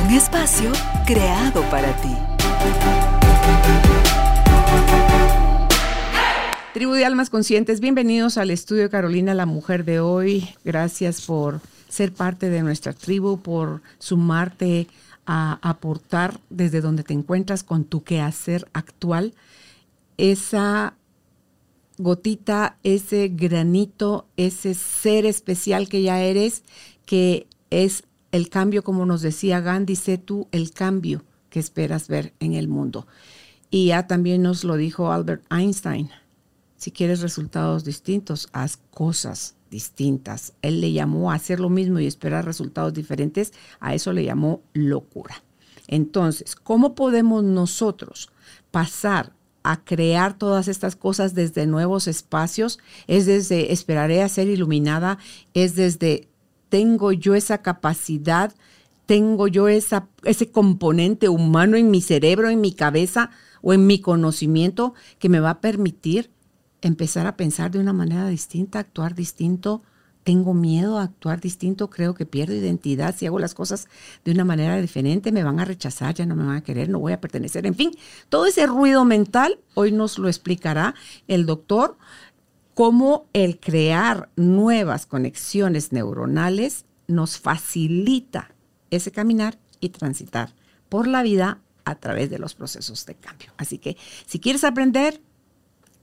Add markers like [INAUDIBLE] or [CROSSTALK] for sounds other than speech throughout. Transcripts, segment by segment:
Un espacio creado para ti. Tribu de Almas Conscientes, bienvenidos al estudio Carolina, la mujer de hoy. Gracias por ser parte de nuestra tribu, por sumarte a aportar desde donde te encuentras con tu quehacer actual. Esa gotita, ese granito, ese ser especial que ya eres, que es el cambio, como nos decía Gandhi, sé tú el cambio que esperas ver en el mundo. Y ya también nos lo dijo Albert Einstein. Si quieres resultados distintos, haz cosas distintas. Él le llamó a hacer lo mismo y esperar resultados diferentes, a eso le llamó locura. Entonces, ¿cómo podemos nosotros pasar a crear todas estas cosas desde nuevos espacios? Es desde esperaré a ser iluminada, es desde tengo yo esa capacidad, tengo yo ese componente humano en mi cerebro, en mi cabeza o en mi conocimiento que me va a permitir empezar a pensar de una manera distinta, actuar distinto. Tengo miedo a actuar distinto, creo que pierdo identidad. Si hago las cosas de una manera diferente, me van a rechazar, ya no me van a querer, no voy a pertenecer. En fin, todo ese ruido mental hoy nos lo explicará el doctor cómo el crear nuevas conexiones neuronales nos facilita ese caminar y transitar por la vida a través de los procesos de cambio. Así que si quieres aprender,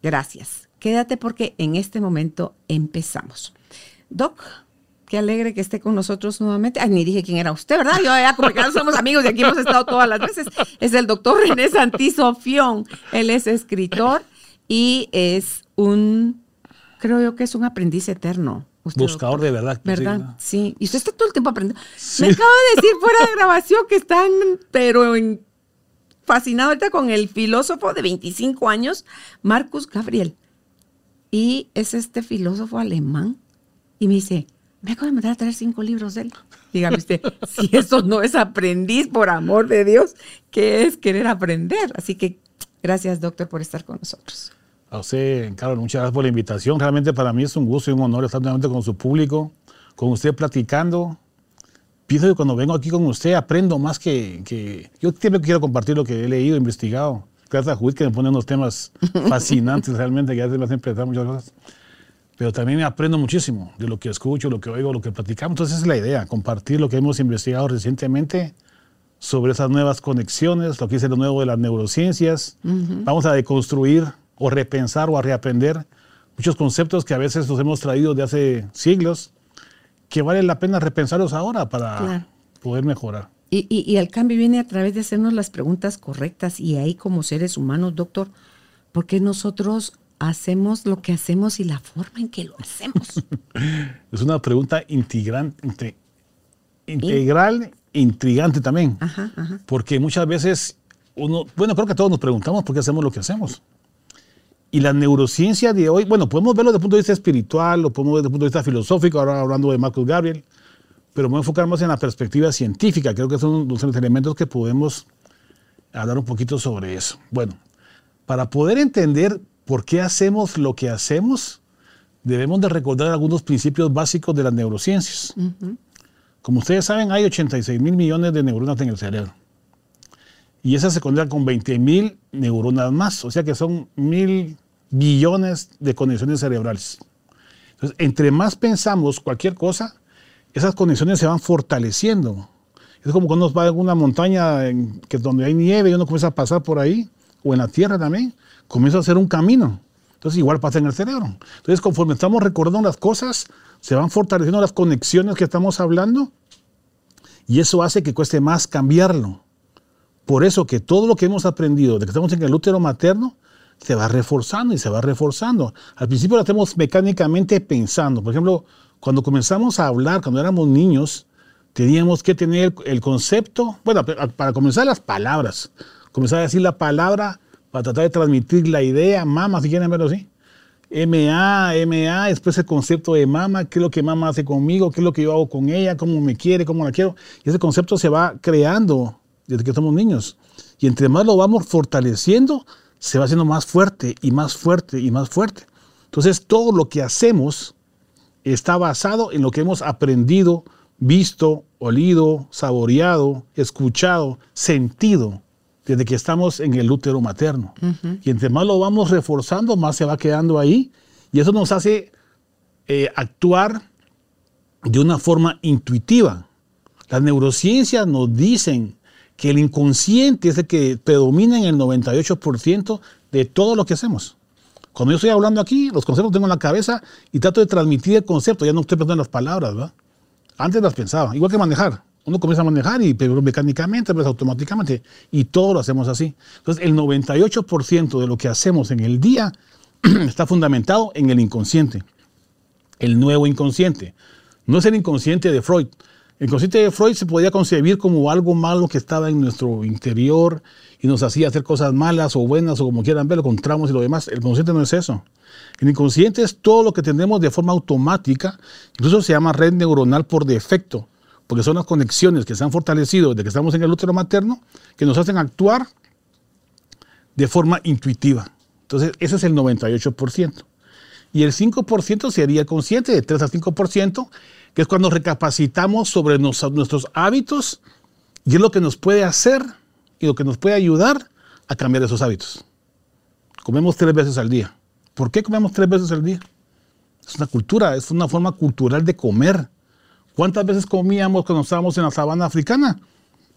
gracias. Quédate porque en este momento empezamos. Doc, qué alegre que esté con nosotros nuevamente. Ay, ni dije quién era usted, ¿verdad? Yo ya como que no somos amigos y aquí hemos estado todas las veces. Es el doctor René Santizo Fión. Él es escritor y es un creo yo que es un aprendiz eterno. Buscador de verdad. ¿Verdad? Sí. Y usted está todo el tiempo aprendiendo. Me acaba de decir fuera de grabación que están, pero en, fascinado ahorita con el filósofo de 25 años, Marcus Gabriel. Y es este filósofo alemán. Y me dice, me acabo de mandar a traer cinco libros de él. Dígame usted, [LAUGHS] si eso no es aprendiz, por amor de Dios, ¿qué es querer aprender? Así que gracias, doctor, por estar con nosotros. A usted, Carlos, muchas gracias por la invitación. Realmente para mí es un gusto y un honor estar nuevamente con su público, con usted platicando. Pienso que cuando vengo aquí con usted aprendo más que, que... Yo siempre quiero compartir lo que he leído, investigado. Gracias a Judith que me pone unos temas [LAUGHS] fascinantes realmente, que a veces me hacen pensar muchas cosas. Pero también aprendo muchísimo de lo que escucho, lo que oigo, lo que platicamos. Entonces esa es la idea, compartir lo que hemos investigado recientemente sobre esas nuevas conexiones, lo que dice lo nuevo de las neurociencias. Vamos a deconstruir o repensar o a reaprender muchos conceptos que a veces nos hemos traído de hace siglos, que vale la pena repensarlos ahora para poder mejorar. Y, el cambio viene a través de hacernos las preguntas correctas y ahí como seres humanos, doctor, ¿por qué nosotros hacemos lo que hacemos y la forma en que lo hacemos? [LAUGHS] es una pregunta integrante, integral, intrigante también, porque muchas veces uno, bueno, creo que todos nos preguntamos por qué hacemos lo que hacemos. Y la neurociencia de hoy, bueno, podemos verlo desde el punto de vista espiritual, lo podemos ver desde el punto de vista filosófico, ahora hablando de Marcus Gabriel, pero vamos a enfocar más en la perspectiva científica. Creo que son los elementos que podemos hablar un poquito sobre eso. Bueno, para poder entender por qué hacemos lo que hacemos, debemos de recordar algunos principios básicos de las neurociencias. Como ustedes saben, hay 86 mil millones de neuronas en el cerebro y esa se conecta con 20 mil neuronas más, o sea que son mil billones de conexiones cerebrales. Entonces, entre más pensamos cualquier cosa, esas conexiones se van fortaleciendo. Es como cuando uno va en una montaña en, que donde hay nieve y uno comienza a pasar por ahí, o en la tierra también, comienza a hacer un camino. Entonces igual pasa en el cerebro. Entonces conforme estamos recordando las cosas, se van fortaleciendo las conexiones que estamos hablando y eso hace que cueste más cambiarlo. Por eso que todo lo que hemos aprendido de que estamos en el útero materno se va reforzando y se va reforzando. Al principio lo hacemos mecánicamente pensando. Por ejemplo, cuando comenzamos a hablar, cuando éramos niños, teníamos que tener el concepto, bueno, para comenzar las palabras, comenzar a decir la palabra para tratar de transmitir la idea, mamá, si quieren verlo así. MA, MA, después el concepto de mamá, qué es lo que mamá hace conmigo, qué es lo que yo hago con ella, cómo me quiere, cómo la quiero. Y ese concepto se va creando desde que somos niños. Y entre más lo vamos fortaleciendo, se va haciendo más fuerte y más fuerte y más fuerte. Entonces todo lo que hacemos está basado en lo que hemos aprendido, visto, olido, saboreado, escuchado, sentido desde que estamos en el útero materno. Y entre más lo vamos reforzando, más se va quedando ahí. Y eso nos hace eh, actuar de una forma intuitiva. Las neurociencias nos dicen que el inconsciente es el que predomina en el 98% de todo lo que hacemos. Cuando yo estoy hablando aquí, los conceptos tengo en la cabeza y trato de transmitir el concepto, ya no estoy pensando en las palabras, ¿verdad? Antes las pensaba, igual que manejar. Uno comienza a manejar y pero mecánicamente, pues automáticamente, y todo lo hacemos así. Entonces, el 98% de lo que hacemos en el día [CLEARS THROAT] está fundamentado en el inconsciente, el nuevo inconsciente. No es el inconsciente de Freud. El inconsciente de Freud se podía concebir como algo malo que estaba en nuestro interior y nos hacía hacer cosas malas o buenas o como quieran verlo, con tramos y lo demás. El inconsciente no es eso. El inconsciente es todo lo que tenemos de forma automática, incluso se llama red neuronal por defecto porque son las conexiones que se han fortalecido desde que estamos en el útero materno, que nos hacen actuar de forma intuitiva. Entonces, ese es el 98%. Y el 5% sería consciente, de 3 a 5%, que es cuando recapacitamos sobre nuestros hábitos y es lo que nos puede hacer y lo que nos puede ayudar a cambiar esos hábitos. Comemos tres veces al día. ¿Por qué comemos tres veces al día? Es una cultura, es una forma cultural de comer. ¿Cuántas veces comíamos cuando estábamos en la sabana africana?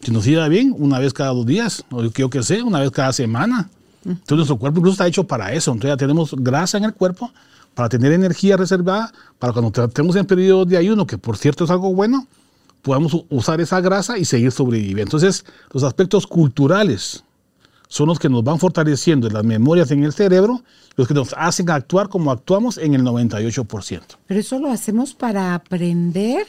Si nos iba bien, una vez cada dos días, o yo que sé, una vez cada semana. Entonces nuestro cuerpo incluso está hecho para eso. Entonces ya tenemos grasa en el cuerpo para tener energía reservada, para cuando estemos en periodo de ayuno, que por cierto es algo bueno, podamos usar esa grasa y seguir sobreviviendo. Entonces, los aspectos culturales son los que nos van fortaleciendo las memorias en el cerebro, los que nos hacen actuar como actuamos en el 98%. Pero eso lo hacemos para aprender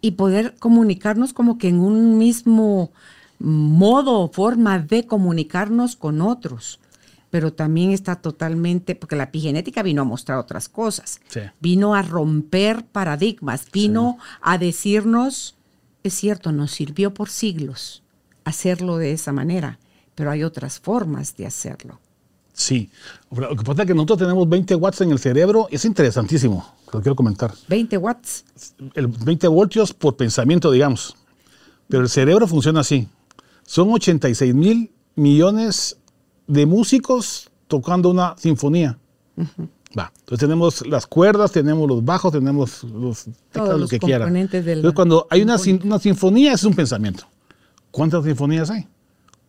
y poder comunicarnos como que en un mismo modo o forma de comunicarnos con otros. Pero también está totalmente, porque la epigenética vino a mostrar otras cosas. Vino a romper paradigmas, vino a decirnos, es cierto, nos sirvió por siglos hacerlo de esa manera, pero hay otras formas de hacerlo. Sí, lo que pasa es que nosotros tenemos 20 watts en el cerebro, es interesantísimo, lo quiero comentar. 20 watts. El 20 voltios por pensamiento, digamos. Pero el cerebro funciona así. Son 86 mil millones de músicos tocando una sinfonía. Va. Entonces tenemos las cuerdas, tenemos los bajos, tenemos los teclados, lo que quieran. Entonces cuando hay una, una sinfonía es un pensamiento. ¿Cuántas sinfonías hay?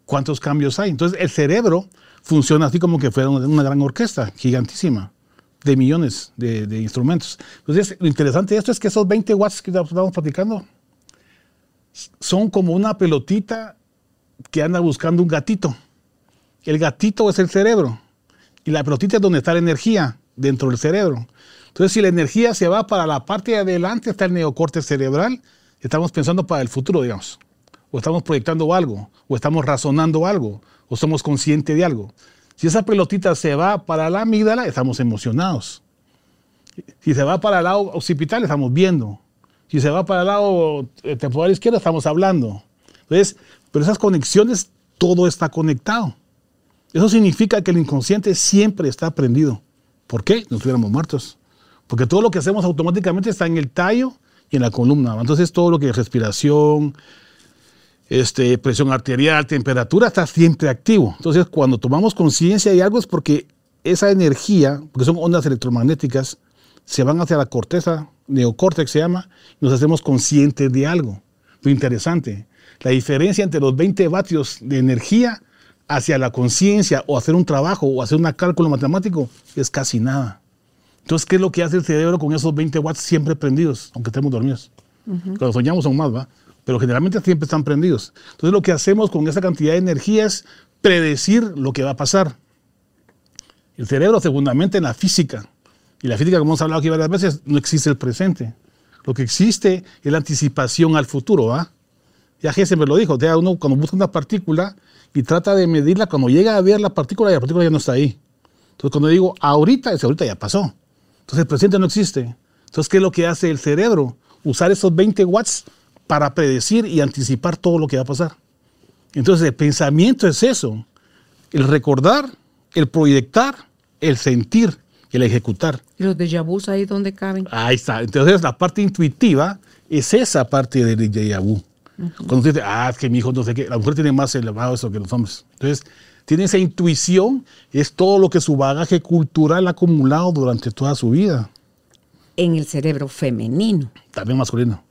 ¿Cuántos cambios hay? Entonces el cerebro funciona así como que fuera una, gran orquesta gigantísima de millones de, instrumentos. Entonces, lo interesante de esto es que esos 20 watts que estamos platicando son como una pelotita que anda buscando un gatito. El gatito es el cerebro y la pelotita es donde está la energía dentro del cerebro. Entonces, si la energía se va para la parte de adelante, está el neocorte cerebral, estamos pensando para el futuro, digamos. O estamos proyectando algo, o estamos razonando algo, o somos conscientes de algo. Si esa pelotita se va para la amígdala, estamos emocionados. Si se va para el lado occipital, estamos viendo. Si se va para el lado eh, temporal izquierdo, estamos hablando. Entonces, pero esas conexiones, todo está conectado. Eso significa que el inconsciente siempre está prendido. ¿Por qué? No estuviéramos muertos. Porque todo lo que hacemos automáticamente está en el tallo y en la columna. Entonces, todo lo que es respiración, este, presión arterial, temperatura, está siempre activo. Entonces, cuando tomamos conciencia de algo es porque esa energía, porque son ondas electromagnéticas, se van hacia la corteza, neocórtex se llama, y nos hacemos conscientes de algo. Lo interesante, la diferencia entre los 20 vatios de energía hacia la conciencia o hacer un trabajo o hacer un cálculo matemático es casi nada. Entonces, ¿qué es lo que hace el cerebro con esos 20 watts siempre prendidos, aunque estemos dormidos? Cuando soñamos aún más, ¿va? pero generalmente siempre están prendidos. Entonces lo que hacemos con esa cantidad de energía es predecir lo que va a pasar. El cerebro segundamente en la física, y la física, como hemos hablado aquí varias veces, no existe el presente. Lo que existe es la anticipación al futuro, ¿va? Ya me lo dijo, o sea, uno cuando busca una partícula y trata de medirla, cuando llega a ver la partícula, la partícula ya no está ahí. Entonces, cuando digo ahorita, ese ahorita ya pasó. Entonces, el presente no existe. Entonces, ¿qué es lo que hace el cerebro? Usar esos 20 watts para predecir y anticipar todo lo que va a pasar. Entonces, el pensamiento es eso. El recordar, el proyectar, el sentir, el ejecutar. ¿Y los déjà vus ahí donde caben? Ahí está. Entonces, la parte intuitiva es esa parte del déjà vu. Cuando usted dice, ah, es que mi hijo no sé qué, la mujer tiene más elevado eso que los hombres. Entonces, tiene esa intuición, es todo lo que su bagaje cultural ha acumulado durante toda su vida. En el cerebro femenino. También masculino.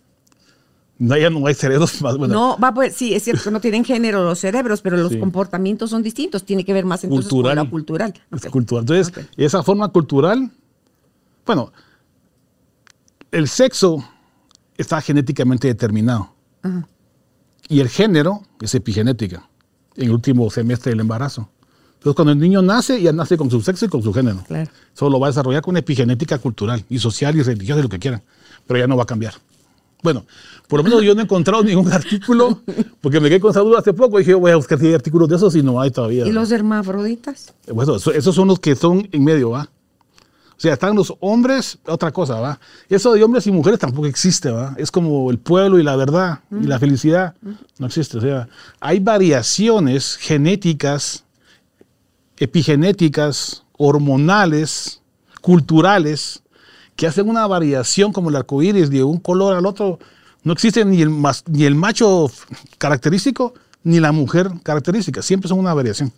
No, ya no hay cerebros más buenos. No, va pues, sí, es cierto que no tienen género los cerebros, pero los comportamientos son distintos. Tiene que ver más entonces cultural. con la cultural. Cultural. Entonces, esa forma cultural, bueno, el sexo está genéticamente determinado. Y el género es epigenética, en el último semestre del embarazo. Entonces, cuando el niño nace, ya nace con su sexo y con su género. Claro. Solo va a desarrollar con epigenética cultural y social y religiosa y lo que quieran. Pero ya no va a cambiar. Bueno, por lo menos yo no he encontrado [LAUGHS] ningún artículo, porque me quedé con esa duda hace poco y dije, voy a buscar si hay artículos de esos y no hay todavía. ¿Y los hermafroditas? Bueno, esos son los que son en medio, ¿va? O sea, están los hombres, otra cosa, ¿va? Eso de hombres y mujeres tampoco existe, ¿va? Es como el pueblo y la verdad y la felicidad. No existe. O sea, hay variaciones genéticas, epigenéticas, hormonales, culturales, que hacen una variación como el arco iris de un color al otro. No existe ni el, ni el macho característico ni la mujer característica. Siempre son una variación.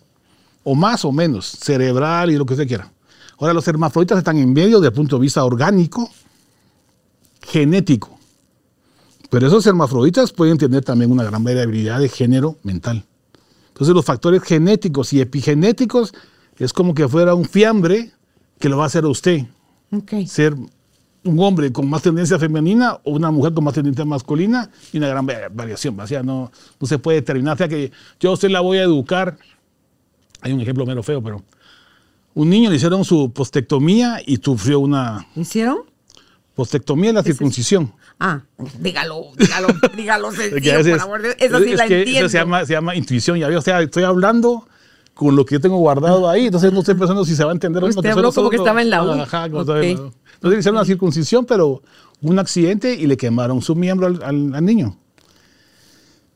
O más o menos, cerebral y lo que usted quiera. Ahora, los hermafroditas están en medio desde el punto de vista orgánico, genético. Pero esos hermafroditas pueden tener también una gran variabilidad de género mental. Entonces, los factores genéticos y epigenéticos es como que fuera un fiambre que lo va a hacer a usted. Ser un hombre con más tendencia femenina o una mujer con más tendencia masculina y una gran variación. O sea, no, no se puede determinar. O sea, que yo a usted la voy a educar. Hay un ejemplo menos feo, pero un niño le hicieron su postectomía y sufrió una. ¿Hicieron? Postectomía es la circuncisión. Ah, dígalo, dígalo, [LAUGHS] dígalo sencillo, por amor de Eso sí la entiendo. Eso se llama, se llama intuición. Ya o sea, estoy hablando con lo que yo tengo guardado ahí, entonces no estoy pensando si se va a entender o no. Usted habló como que estaba en la U. Ajá, como estaba en la U. Entonces le hicieron una circuncisión, pero un accidente y le quemaron su miembro al, al niño.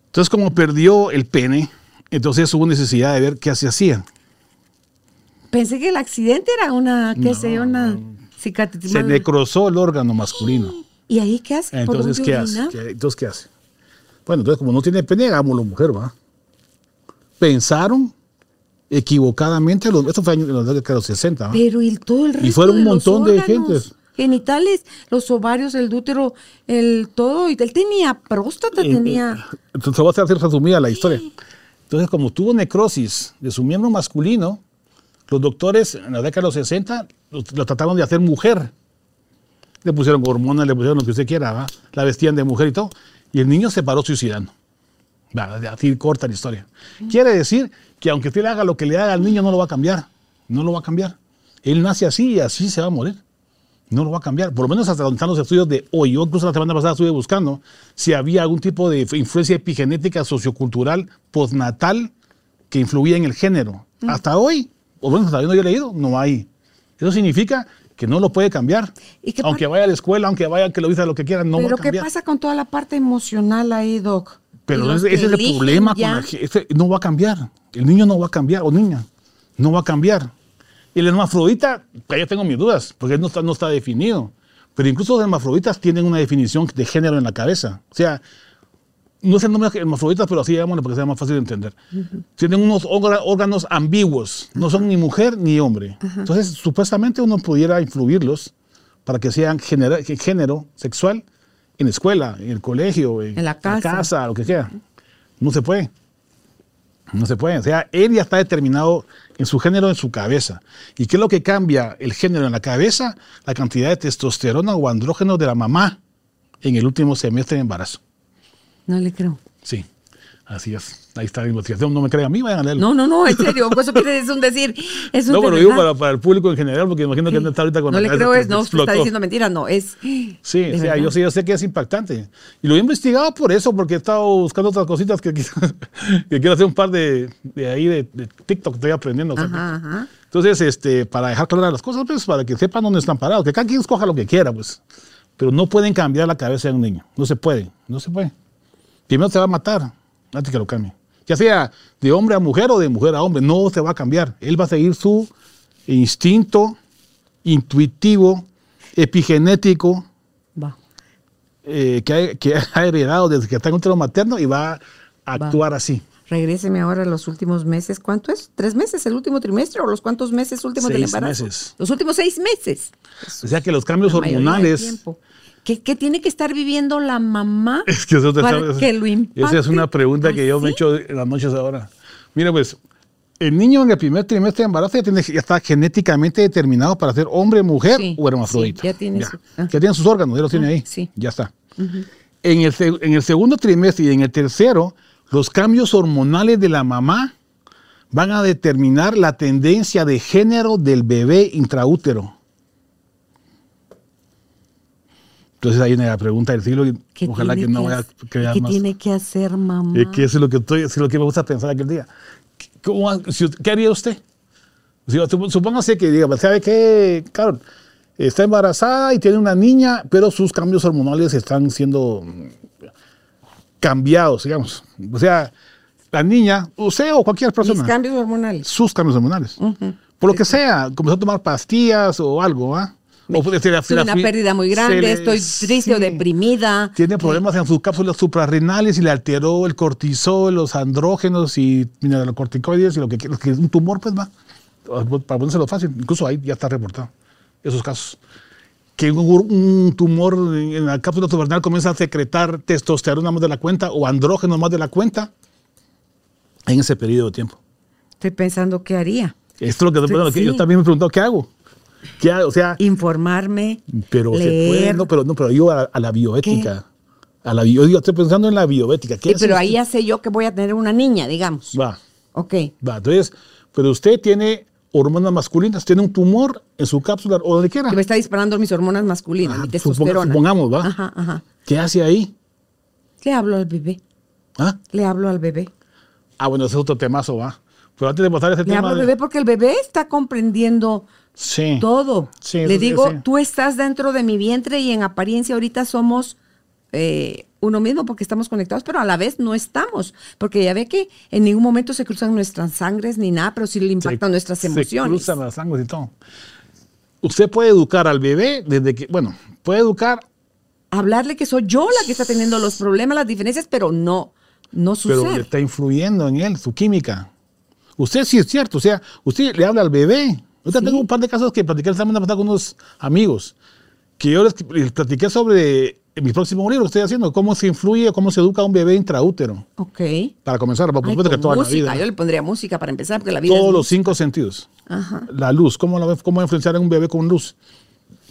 Entonces, como perdió el pene, entonces hubo necesidad de ver qué se hacía. Pensé que el accidente era una, qué sé, una cicatriz. Se necrosó el órgano masculino. ¿Y ahí qué hace? Entonces, ¿qué hace? Entonces, ¿qué hace? Bueno, entonces, como no tiene pene, hagámoslo mujer, ¿va? Pensaron equivocadamente, esto fue en los años de los 60. ¿va? Pero y todo el resto Y fueron un montón de gente. Genitales, los ovarios, el útero, el todo. Y él tenía próstata, tenía. Entonces, va a hacer resumida la historia. Entonces, como tuvo necrosis de su miembro masculino, los doctores en la década de los 60 lo, trataron de hacer mujer. Le pusieron hormonas, le pusieron lo que usted quiera, ¿va? la vestían de mujer y todo. Y el niño se paró suicidando. Va, así corta la historia. Quiere decir que aunque usted le haga lo que le haga al niño, no lo va a cambiar. No lo va a cambiar. Él nace así y así se va a morir. No lo va a cambiar. Por lo menos hasta donde están los estudios de hoy. Yo incluso la semana pasada estuve buscando si había algún tipo de influencia epigenética sociocultural postnatal que influía en el género. Hasta hoy o bueno, todavía no he leído, no hay. Eso significa que no lo puede cambiar. aunque vaya a la escuela, aunque vaya que lo diga lo que quiera, no va a cambiar. Pero ¿qué pasa con toda la parte emocional ahí, Doc? Pero ese, es el problema con la, no va a cambiar. El niño no va a cambiar, o niña, no va a cambiar. El hermafrodita, ya tengo mis dudas, porque no está, no está definido. Pero incluso los hermafroditas tienen una definición de género en la cabeza. O sea, no es el nombre hermafroditas, pero así llaman porque sea más fácil de entender. Tienen unos órganos ambiguos, no son ni mujer ni hombre. Entonces, supuestamente uno pudiera influirlos para que sean género sexual en la escuela, en el colegio, en, la, casa. lo que sea. No se puede. No se puede. O sea, él ya está determinado en su género, en su cabeza. ¿Y qué es lo que cambia el género en la cabeza? La cantidad de testosterona o andrógeno de la mamá en el último semestre de embarazo. No le creo. Sí. Así es. Ahí está la investigación. No me crean a mí, vayan a leerlo. No, no, no, en serio. Eso quiere decir un decir. Es un no, pero digo para, para, el público en general, porque imagino que está ahorita con No le creo, es, no, está diciendo mentiras, no, es. Sí, o sea, yo, sí, yo sé que es impactante. Y lo he investigado por eso, porque he estado buscando otras cositas que, [LAUGHS] que quiero hacer un par de, de ahí de, TikTok, estoy aprendiendo. Ajá, ajá. Entonces, este, para dejar claras las cosas, pues, para que sepan dónde están parados, que cada quien escoja lo que quiera, pues. Pero no pueden cambiar la cabeza de un niño. No se puede, no se puede. Primero se va a matar antes que lo cambie ya sea de hombre a mujer o de mujer a hombre, no se va a cambiar. Él va a seguir su instinto intuitivo, epigenético, eh, que, ha, heredado desde que está en útero materno y va a actuar así. Regréseme ahora a los últimos meses. ¿Cuánto es? ¿Tres meses el último trimestre o los cuántos meses últimos del embarazo? Meses. Los últimos seis meses. O sea que los cambios hormonales ¿Qué, tiene que estar viviendo la mamá [LAUGHS] es que eso para que lo impacte? Esa es una pregunta que yo me he hecho en las noches ahora. Mira, pues, el niño en el primer trimestre de embarazo ya, tiene, ya está genéticamente determinado para ser hombre, mujer o hermafrodita. ya, tiene ya. tiene sus órganos, ya los tiene ahí. Sí. Ya está. en, el, en el segundo trimestre y en el tercero, los cambios hormonales de la mamá van a determinar la tendencia de género del bebé intraútero. Entonces ahí viene la pregunta del siglo y ojalá que no vaya a crear ¿Qué tiene que hacer mamá? Es que eso es lo que, estoy, es lo que me gusta pensar aquel día. ¿Qué haría usted? Supóngase que diga, ¿sabe qué? Claro, está embarazada y tiene una niña, pero sus cambios hormonales están siendo cambiados, digamos. O sea, la niña, usted o cualquier persona. Sus cambios hormonales. Sus cambios hormonales. Por lo que sea, comenzó a tomar pastillas o algo, ¿ah? O una pérdida muy grande, estoy triste o deprimida. Tiene problemas en sus cápsulas suprarrenales y le alteró el cortisol, los andrógenos y los corticoides y lo que que es un tumor, pues va. Para ponérselo fácil, incluso ahí ya está reportado esos casos. Que un, tumor en la cápsula suprarrenal comienza a secretar testosterona más de la cuenta o andrógenos más de la cuenta en ese periodo de tiempo. Estoy pensando qué haría. Esto es lo que, sí. yo también me he preguntado, ¿qué hago? O sea, informarme, pero leer. no, pero no, pero yo a, la bioética. A la yo estoy pensando en la bioética. ¿Qué pero ahí ya sé yo que voy a tener una niña, digamos. Va. Ok. Va, entonces, pero usted tiene hormonas masculinas, tiene un tumor en su cápsula o donde quiera. Que me está disparando mis hormonas masculinas, mi testosterona. supongamos, va. Ajá, ajá. ¿Qué hace ahí? Le hablo al bebé. ¿Ah? Le hablo al bebé. Ah, bueno, ese es otro temazo, va. Pero antes de pasar ese Le tema. hablo al bebé porque el bebé está comprendiendo todo. Le digo, tú estás dentro de mi vientre y en apariencia ahorita somos eh, uno mismo porque estamos conectados, pero a la vez no estamos, porque ya ve que en ningún momento se cruzan nuestras sangres ni nada, pero sí le impactan nuestras emociones. Se cruzan las sangres y todo. Usted puede educar al bebé desde que, bueno, puede educar. Hablarle que soy yo la que está teniendo los problemas, las diferencias, pero no, no sucede. Pero le está influyendo en él, su química. Usted sí es cierto, o sea, usted le habla al bebé, yo tengo un par de casos que platiqué la semana pasada con unos amigos, que yo les, platiqué sobre mi próximo libro que estoy haciendo, cómo se influye, cómo se educa a un bebé intraútero. Ok. Para comenzar, por supuesto que toda la vida. Yo le pondría música para empezar, porque la vida Todos los cinco sentidos. Ajá. La luz, cómo, la, cómo influenciar en un bebé con luz.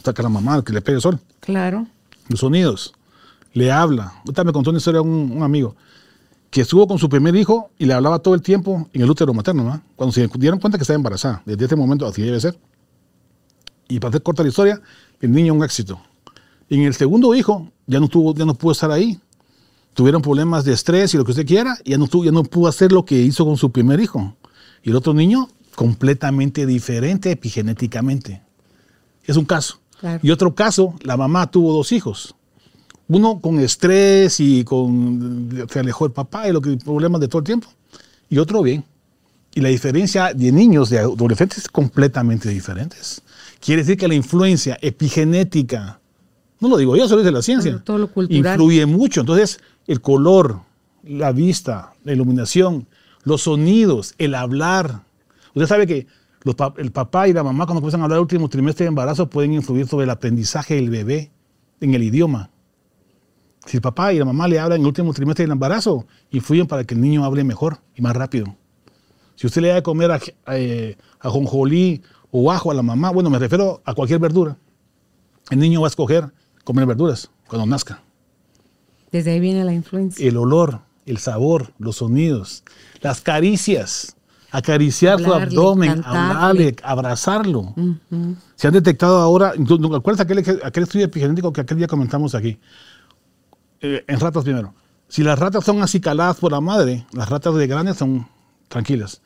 Saca la mamá, que le pegue el sol. Claro. Los sonidos. Le habla. Ahorita me contó una historia un, un amigo que estuvo con su primer hijo y le hablaba todo el tiempo en el útero materno, ¿no? Cuando se dieron cuenta que estaba embarazada, desde ese momento así debe ser. Y para hacer corta la historia, el niño un éxito. En el segundo hijo ya no, tuvo, ya no pudo estar ahí. Tuvieron problemas de estrés y lo que usted quiera, y ya no, tuvo, ya no pudo hacer lo que hizo con su primer hijo. Y el otro niño, completamente diferente epigenéticamente. Es un caso. Y otro caso, la mamá tuvo dos hijos uno con estrés y con se alejó el papá y lo que problemas de todo el tiempo. Y otro bien. Y la diferencia de niños de adolescentes es completamente diferentes. Quiere decir que la influencia epigenética no lo digo yo solo es de la ciencia todo lo cultural. influye mucho. Entonces el color la vista la iluminación los sonidos el hablar. Usted sabe que el papá y la mamá cuando comienzan a hablar el último trimestre de embarazo pueden influir sobre el aprendizaje del bebé en el idioma si el papá y la mamá le hablan en el último trimestre del embarazo, influyen para que el niño hable mejor y más rápido. Si usted le da de comer a, eh, jonjolí o ajo a la mamá, bueno, me refiero a cualquier verdura, el niño va a escoger comer verduras cuando nazca. Desde ahí viene la influencia. El olor el sabor, los sonidos, las caricias, acariciar su abdomen, hablarle, abrazarlo. Se han detectado ahora, ¿acuerdas aquel, aquel estudio epigenético que aquel día comentamos aquí? Eh, en ratas primero. Si las ratas son acicaladas por la madre, las ratas de grandes son tranquilas.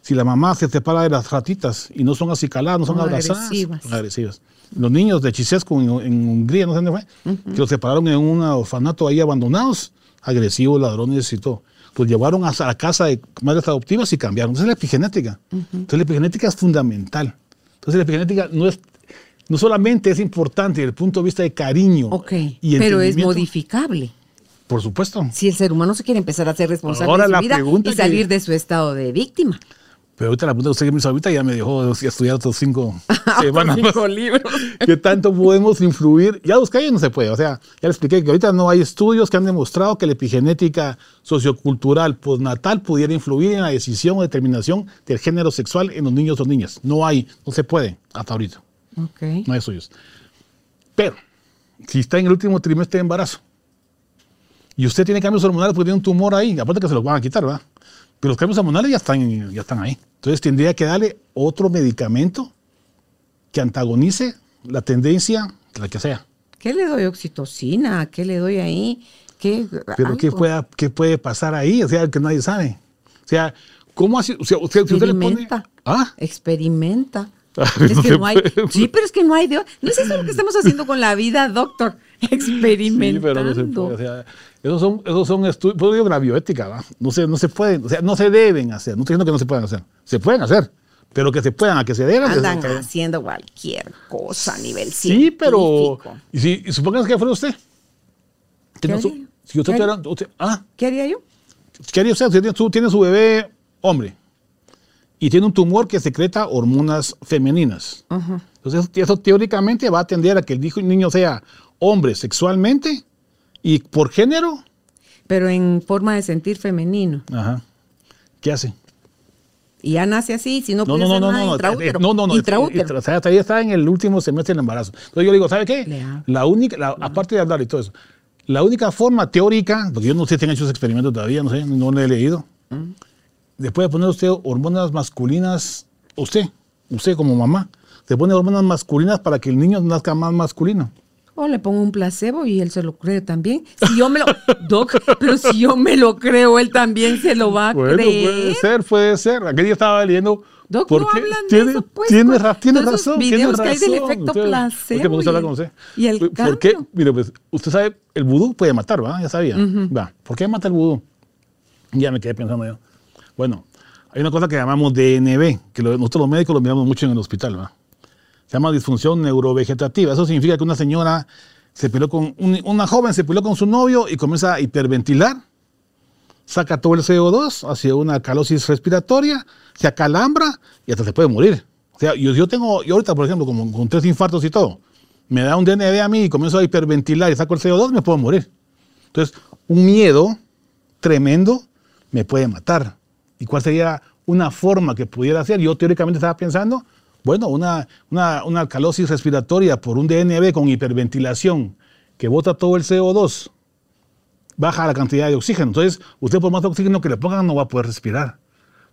Si la mamá se separa de las ratitas y no son acicaladas, no son abrazadas, agresivas. agresivas. Los niños de Chisescu en, Hungría, no sé dónde fue, que los separaron en un orfanato ahí abandonados, agresivos, ladrones y todo. Pues llevaron a la casa de madres adoptivas y cambiaron. Entonces la epigenética. Entonces la epigenética es fundamental. Entonces la epigenética no es no solamente es importante desde el punto de vista de cariño. y pero es modificable. Por supuesto. Si el ser humano se quiere empezar a ser responsable de su vida y salir de su estado de víctima. Pero ahorita la pregunta que usted me hizo ahorita ya me dejó estudiar otros cinco [LAUGHS] semanas. cinco libros. [LAUGHS] ¿Qué tanto podemos influir? Ya los calles no se puede. O sea, ya le expliqué que ahorita no hay estudios que han demostrado que la epigenética sociocultural postnatal pudiera influir en la decisión o determinación del género sexual en los niños o niñas. No hay, no se puede hasta ahorita. Okay. No hay estudios. Pero, si está en el último trimestre de embarazo y usted tiene cambios hormonales porque tiene un tumor ahí, aparte que se lo van a quitar, ¿verdad? Pero los cambios hormonales ya están, ya están ahí. Entonces tendría que darle otro medicamento que antagonice la tendencia, la que sea. ¿Qué le doy oxitocina? ¿Qué le doy ahí? ¿Qué, Pero ¿qué puede, ¿qué puede pasar ahí? O sea, que nadie sabe. O sea, ¿cómo así? O sea, usted, usted le pone... ¿Ah? Experimenta. [LAUGHS] Es que no hay, [LAUGHS] sí, pero es que no hay de No es eso lo que estamos haciendo con la vida, doctor. Experimentando. [LAUGHS] Sí, pero no se puede. O sea, esos son, esos son estudios, pues digo, la bioética, ¿va? No se, no se pueden, o sea, no se deben hacer. No estoy diciendo que no se puedan hacer. Se pueden hacer, pero que se puedan, a que se deban. Andan haciendo cualquier cosa a nivel Sí, pero. Y si y supongamos que fuera usted. ¿Qué haría? si usted, ¿Qué, usted, ah, ¿Qué haría yo? ¿Qué haría usted? Usted tiene su bebé hombre y tiene un tumor que secreta hormonas femeninas. Entonces, eso teóricamente va a tender a que el niño sea hombre sexualmente y por género. Pero en forma de sentir femenino. Ajá. ¿Qué hace? Y ya nace así, si no, no, no, no, no, no, intraútero. No, no, no, intraútero. Todavía está en el último semestre del embarazo. Entonces yo digo, ¿sabe qué? La única, aparte de hablar y todo eso, la única forma teórica, porque yo no sé si han hecho ese experimento todavía, no sé, no lo he leído, después de poner usted hormonas masculinas, usted, usted como mamá, se pone hormonas masculinas para que el niño nazca más masculino. O le pongo un placebo y él se lo cree también. Si yo me lo, [LAUGHS] Doc, pero si yo me lo creo, él también se lo va a bueno, creer. Puede ser, puede ser. Aquel día estaba leyendo. Doc, no hablan tiene, de eso, pues. Tiene, tiene razón. Tiene que hay del efecto placebo. usted. Y el ¿Por qué? Mire, pues, usted sabe, el vudú puede matar, ¿verdad? Ya sabía. Va. ¿Por qué mata el vudú? Ya me quedé pensando yo. Bueno, hay una cosa que llamamos DNB, que nosotros los médicos lo miramos mucho en el hospital, ¿verdad? Se llama disfunción neurovegetativa. Eso significa que una señora se peleó con, una joven se peleó con su novio y comienza a hiperventilar, saca todo el CO2 hacia una calosis respiratoria, se acalambra y hasta se puede morir. O sea, yo, tengo, yo ahorita, por ejemplo, con tres infartos y todo, me da un DNB a mí y comienzo a hiperventilar y saco el CO2, me puedo morir. Entonces, un miedo tremendo me puede matar. ¿Y cuál sería una forma que pudiera hacer? Yo teóricamente estaba pensando, bueno, una, una, una alcalosis respiratoria por un DNB con hiperventilación que bota todo el CO2, baja la cantidad de oxígeno. Entonces, usted por más oxígeno que le pongan no va a poder respirar.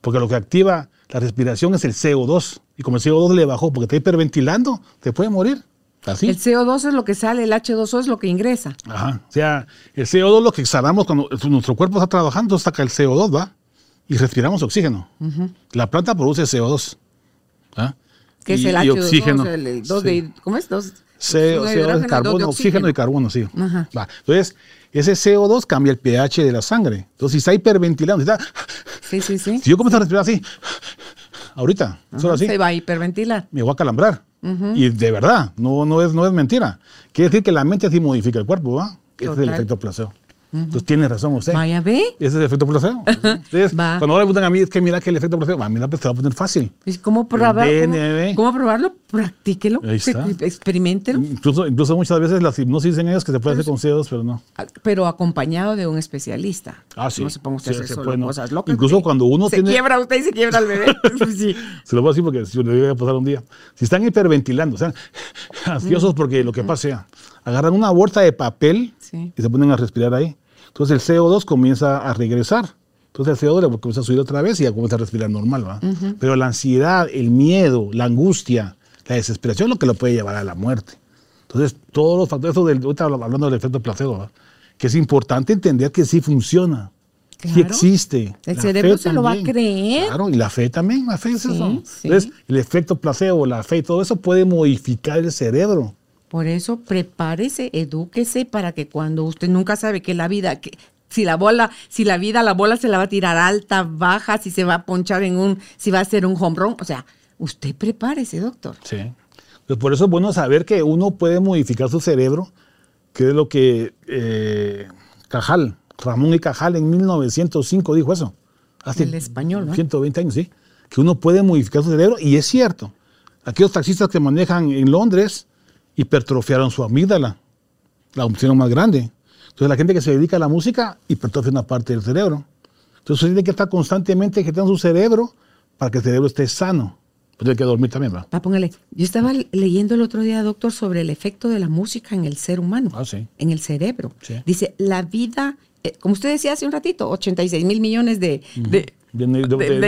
Porque lo que activa la respiración es el CO2. Y como el CO2 le bajó porque está hiperventilando, te puede morir. Así. El CO2 es lo que sale, el H2O es lo que ingresa. Ajá. O sea, el CO2 es lo que exhalamos cuando nuestro cuerpo está trabajando, saca el CO2, ¿va? Y respiramos oxígeno. La planta produce CO2. ¿ah? Que es el H2O, oxígeno. El, dos de, ¿Cómo es? Dos, CO2, carbono, oxígeno y carbono, sí. Va. Entonces, ese CO2 cambia el pH de la sangre. Entonces, si está hiperventilando, si, está, sí, sí, sí. si yo comienzo a respirar así, ahorita, solo así, se va a hiperventilar. Me voy a calambrar. Y de verdad, no, no, es, no es mentira. Quiere decir que la mente sí modifica el cuerpo, ¿va? Ese es el efecto placebo. Entonces tiene razón usted. Vaya, ve. Ese es el efecto placebo. Entonces, cuando ahora me preguntan a mí, es que mira que el efecto placebo, a mí la pues, se va a poner fácil. ¿Cómo, probar, cómo, ¿Cómo, probarlo? Practíquelo. Experimentelo. Incluso, incluso muchas veces las hipnosis dicen ellos que se puede hacer con dedos, pero no. Ah, pero acompañado de un especialista. Ah, sí. No se ponga usted a hacer solo cosas locas. Incluso cuando uno se tiene... Se quiebra usted y se quiebra el bebé. [LAUGHS] sí. Se lo voy a decir porque si le voy a pasar un día. Si están hiperventilando, o sea, [LAUGHS] ansiosos porque lo que pasa sea, agarran una bolsa de papel y se ponen a respirar ahí Entonces el CO2 comienza a regresar. Entonces el CO2 comienza a subir otra vez y ya comienza a respirar normal, ¿va? Pero la ansiedad, el miedo, la angustia, la desesperación es lo que lo puede llevar a la muerte. Entonces, todos los factores, eso del, ahorita hablando del efecto placebo, ¿va? que es importante entender que sí funciona, sí existe. El cerebro se lo va a creer. Claro, y la fe también, la fe es eso. Entonces, el efecto placebo, la fe, todo eso puede modificar el cerebro. Por eso prepárese, edúquese para que cuando usted nunca sabe que la vida, que si la bola, si la vida, la bola se la va a tirar alta, baja, si se va a ponchar en un, si va a ser un home run, o sea, usted prepárese, doctor. Sí. Pues por eso es bueno saber que uno puede modificar su cerebro, que es lo que eh, Cajal, Ramón y Cajal en 1905 dijo eso. Hace el español, ¿no? 120 años, sí. Que uno puede modificar su cerebro y es cierto. Aquellos taxistas que manejan en Londres hipertrofiaron su amígdala, la opción más grande. Entonces la gente que se dedica a la música hipertrofia una parte del cerebro. Entonces tiene que estar constantemente ejercitando su cerebro para que el cerebro esté sano. Pues tiene que dormir también, ¿va? Ah, póngale. Yo estaba leyendo el otro día, doctor, sobre el efecto de la música en el ser humano, ah, sí. en el cerebro. Dice, la vida, eh, como usted decía hace un ratito, 86 mil millones de, de,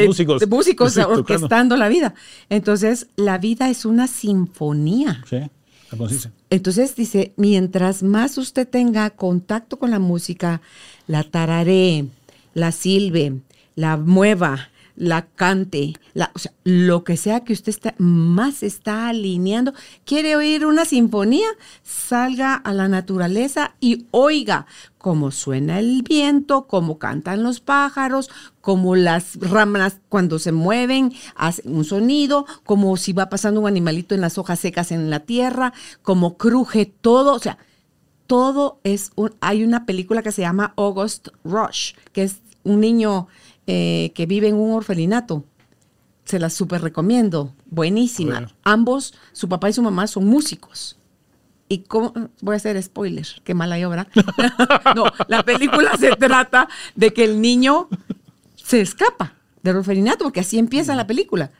músicos, de músicos [LAUGHS] orquestando la vida. Entonces, la vida es una sinfonía. Sí. Entonces dice, mientras más usted tenga contacto con la música, la tararé, la silbe, la mueva, la cante, o sea, lo que sea que usted está, más está alineando. ¿Quiere oír una sinfonía? Salga a la naturaleza y oiga cómo suena el viento, cómo cantan los pájaros, cómo las ramas cuando se mueven hacen un sonido, como si va pasando un animalito en las hojas secas en la tierra, cómo cruje todo, o sea, todo es un, hay una película que se llama August Rush, que es un niño eh, que vive en un orfelinato. Se la súper recomiendo. Buenísima. Ambos, su papá y su mamá, son músicos. ¿Y cómo? Voy a hacer spoiler, qué mala obra. [LAUGHS] no, la película se trata de que el niño se escapa del orfelinato, porque así empieza la película.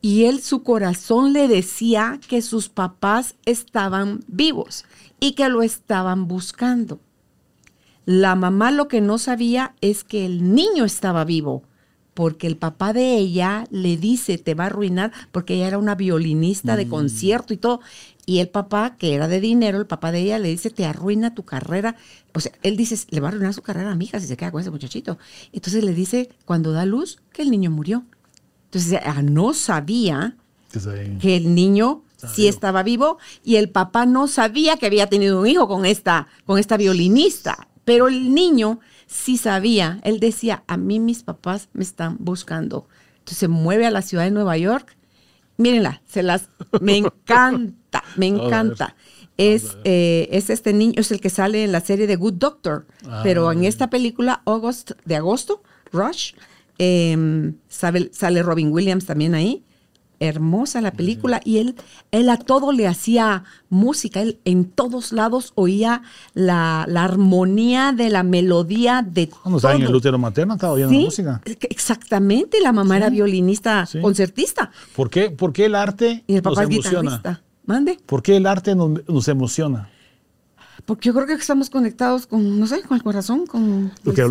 Y él, su corazón le decía que sus papás estaban vivos y que lo estaban buscando. La mamá lo que no sabía es que el niño estaba vivo, porque el papá de ella le dice, te va a arruinar, porque ella era una violinista de mm. concierto y todo. Y el papá, que era de dinero, el papá de ella le dice, te arruina tu carrera. O sea, él dice, le va a arruinar su carrera a mi hija si se queda con ese muchachito. Entonces le dice, cuando da luz, que el niño murió. Entonces, no sabía que el niño sí estaba vivo y el papá no sabía que había tenido un hijo con esta, con esta violinista. Pero el niño sí sabía, él decía, a mí mis papás me están buscando. Entonces se mueve a la ciudad de Nueva York. Mírenla, se las, me encanta, [LAUGHS] me encanta. Es, eh, es este niño, es el que sale en la serie de Good Doctor, pero en esta película, August, de agosto, Rush, em, sale Robin Williams también ahí hermosa la película y él, él a todo le hacía música, él en todos lados oía la, armonía de la melodía de Cuando estaba en el útero materno estaba oyendo música. Exactamente, la mamá era violinista, concertista. ¿Por qué, ¿Por qué el arte y el papá nos emociona? Mande. ¿Por qué el arte nos emociona? Porque yo creo que estamos conectados con, no sé, con el corazón, con lo que,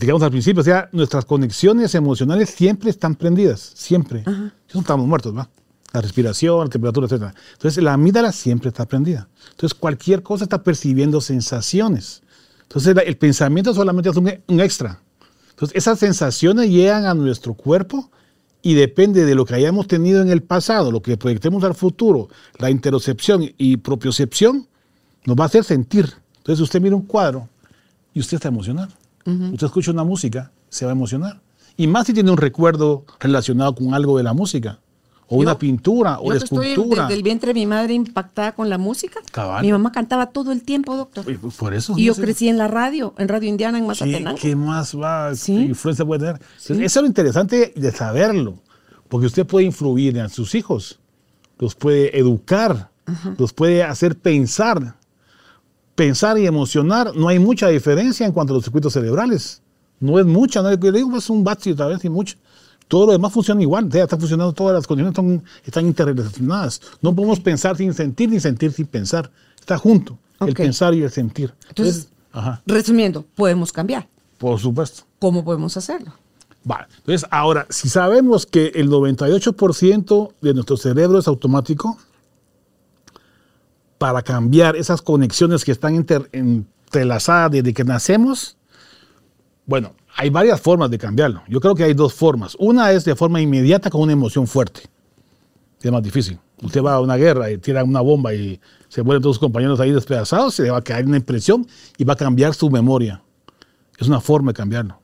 digamos al principio, o sea, nuestras conexiones emocionales siempre están prendidas, siempre. no estamos muertos, ¿va? La respiración, la temperatura, etc. Entonces, la amígdala siempre está prendida. Entonces, cualquier cosa está percibiendo sensaciones. Entonces, el pensamiento solamente es un, un extra. Entonces, esas sensaciones llegan a nuestro cuerpo y depende de lo que hayamos tenido en el pasado, lo que proyectemos al futuro, la interocepción y propiocepción, nos va a hacer sentir. Entonces usted mira un cuadro y usted está emocionado. Usted escucha una música, se va a emocionar. Y más si tiene un recuerdo relacionado con algo de la música. O una pintura, o la escultura. Estoy desde el vientre de mi madre impactada con la música. Mi mamá cantaba todo el tiempo, doctor. Por eso. Y yo crecí en la radio, en Radio Indiana, en Mazatenango. ¿Qué, más va? ¿Sí? influencia puede tener? Eso es lo interesante de saberlo. Porque usted puede influir en sus hijos, los puede educar, los puede hacer pensar pensar y emocionar, no hay mucha diferencia en cuanto a los circuitos cerebrales. No es mucha, no es, digo, es un vacío tal vez y mucho. Todo lo demás funciona igual, ya está funcionando, todas las condiciones están, están interrelacionadas. No podemos pensar sin sentir ni sentir sin pensar. Está junto el pensar y el sentir. Entonces, Resumiendo, podemos cambiar. Por supuesto. ¿Cómo podemos hacerlo? Vale. Entonces, ahora, si sabemos que el 98% de nuestro cerebro es automático, para cambiar esas conexiones que están entrelazadas desde que nacemos, bueno, hay varias formas de cambiarlo. Yo creo que hay dos formas. Una es de forma inmediata con una emoción fuerte. Es más difícil. Usted va a una guerra y tira una bomba y se mueren todos sus compañeros ahí despedazados, se le va a caer una impresión y va a cambiar su memoria. Es una forma de cambiarlo.